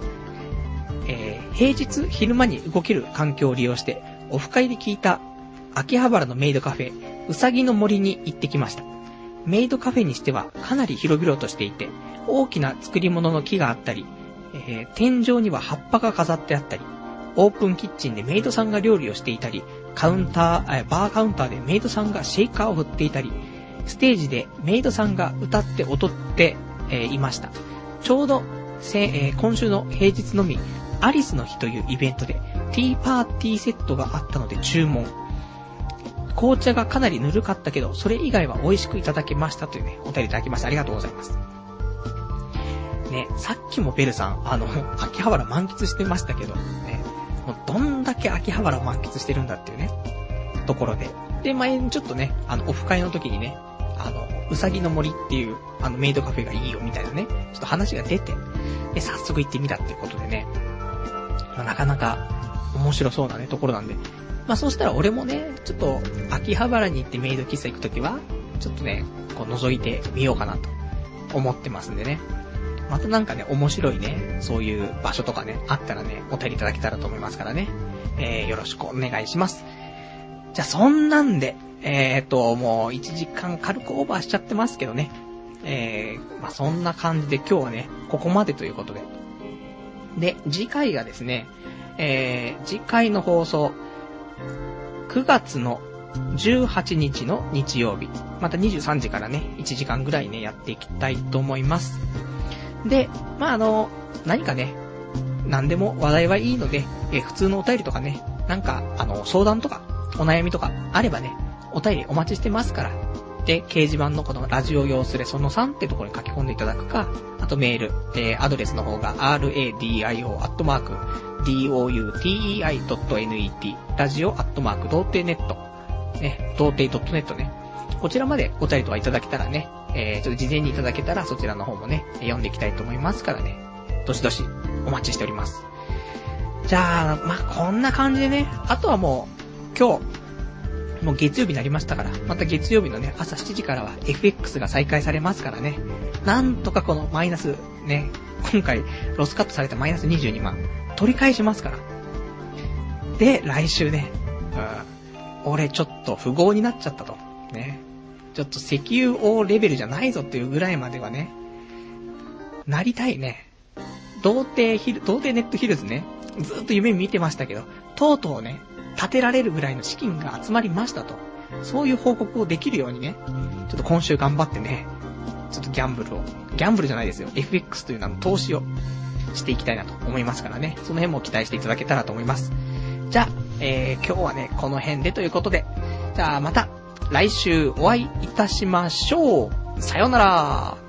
えー、平日昼間に動ける環境を利用して、オフ会で聞いた秋葉原のメイドカフェ、うさぎの森に行ってきました。メイドカフェにしてはかなり広々としていて、大きな作り物の木があったり、えー、天井には葉っぱが飾ってあったり、オープンキッチンでメイドさんが料理をしていたり、カウンター、えバーカウンターでメイドさんがシェイカーを振っていたり、ステージでメイドさんが歌って踊って、えー、いました。ちょうど、え、今週の平日のみ、アリスの日というイベントで、ティーパーティーセットがあったので注文。紅茶がかなりぬるかったけど、それ以外は美味しくいただけましたというね、お便りいただきました。ありがとうございます。ね、さっきもベルさん、あの、秋葉原満喫してましたけど、ね、もうどんだけ秋葉原満喫してるんだっていうね、ところで。で、前にちょっとね、あの、オフ会の時にね、あの、うさぎの森っていう、あの、メイドカフェがいいよみたいなね、ちょっと話が出て、で、早速行ってみたっていうことでね、なかなか面白そうなね、ところなんで、まあそうしたら俺もね、ちょっと、秋葉原に行ってメイド喫茶行くときは、ちょっとね、こう覗いてみようかなと思ってますんでね。またなんかね、面白いね、そういう場所とかね、あったらね、お便りいただけたらと思いますからね。えー、よろしくお願いします。じゃあ、そんなんで、えーと、もう1時間軽くオーバーしちゃってますけどね。えー、まあ、そんな感じで今日はね、ここまでということで。で、次回がですね、えー、次回の放送、9月の18日の日曜日、また23時からね、1時間ぐらいね、やっていきたいと思います。で、まあ、あの、何かね、何でも話題はいいので、え普通のお便りとかね、なんか、あの、相談とか、お悩みとかあればね、お便りお待ちしてますから。で、掲示板のこのラジオ用スレその3ってところに書き込んでいただくか、あとメール、えー、アドレスの方が radio.doutei.net、ラジオ童貞ネット、ね、童貞 .net ね。こちらまでお便りとはいただけたらね、えー、ちょっと事前にいただけたらそちらの方もね、読んでいきたいと思いますからね、どしどしお待ちしております。じゃあ、まあ、こんな感じでね、あとはもう、今日、もう月曜日になりましたから、また月曜日のね、朝7時からは FX が再開されますからね。なんとかこのマイナス、ね、今回ロスカットされたマイナス22万、取り返しますから。で、来週ね、うん、俺ちょっと富豪になっちゃったと。ね。ちょっと石油王レベルじゃないぞっていうぐらいまではね、なりたいね。童貞ヒル、童貞ネットヒルズね、ずっと夢見てましたけど、とうとうね、建てられるぐらいの資金が集まりましたと。そういう報告をできるようにね、ちょっと今週頑張ってね、ちょっとギャンブルを、ギャンブルじゃないですよ、FX という名の投資をしていきたいなと思いますからね、その辺も期待していただけたらと思います。じゃあ、えー、今日はね、この辺でということで、じゃあまた、来週お会いいたしましょう。さようなら。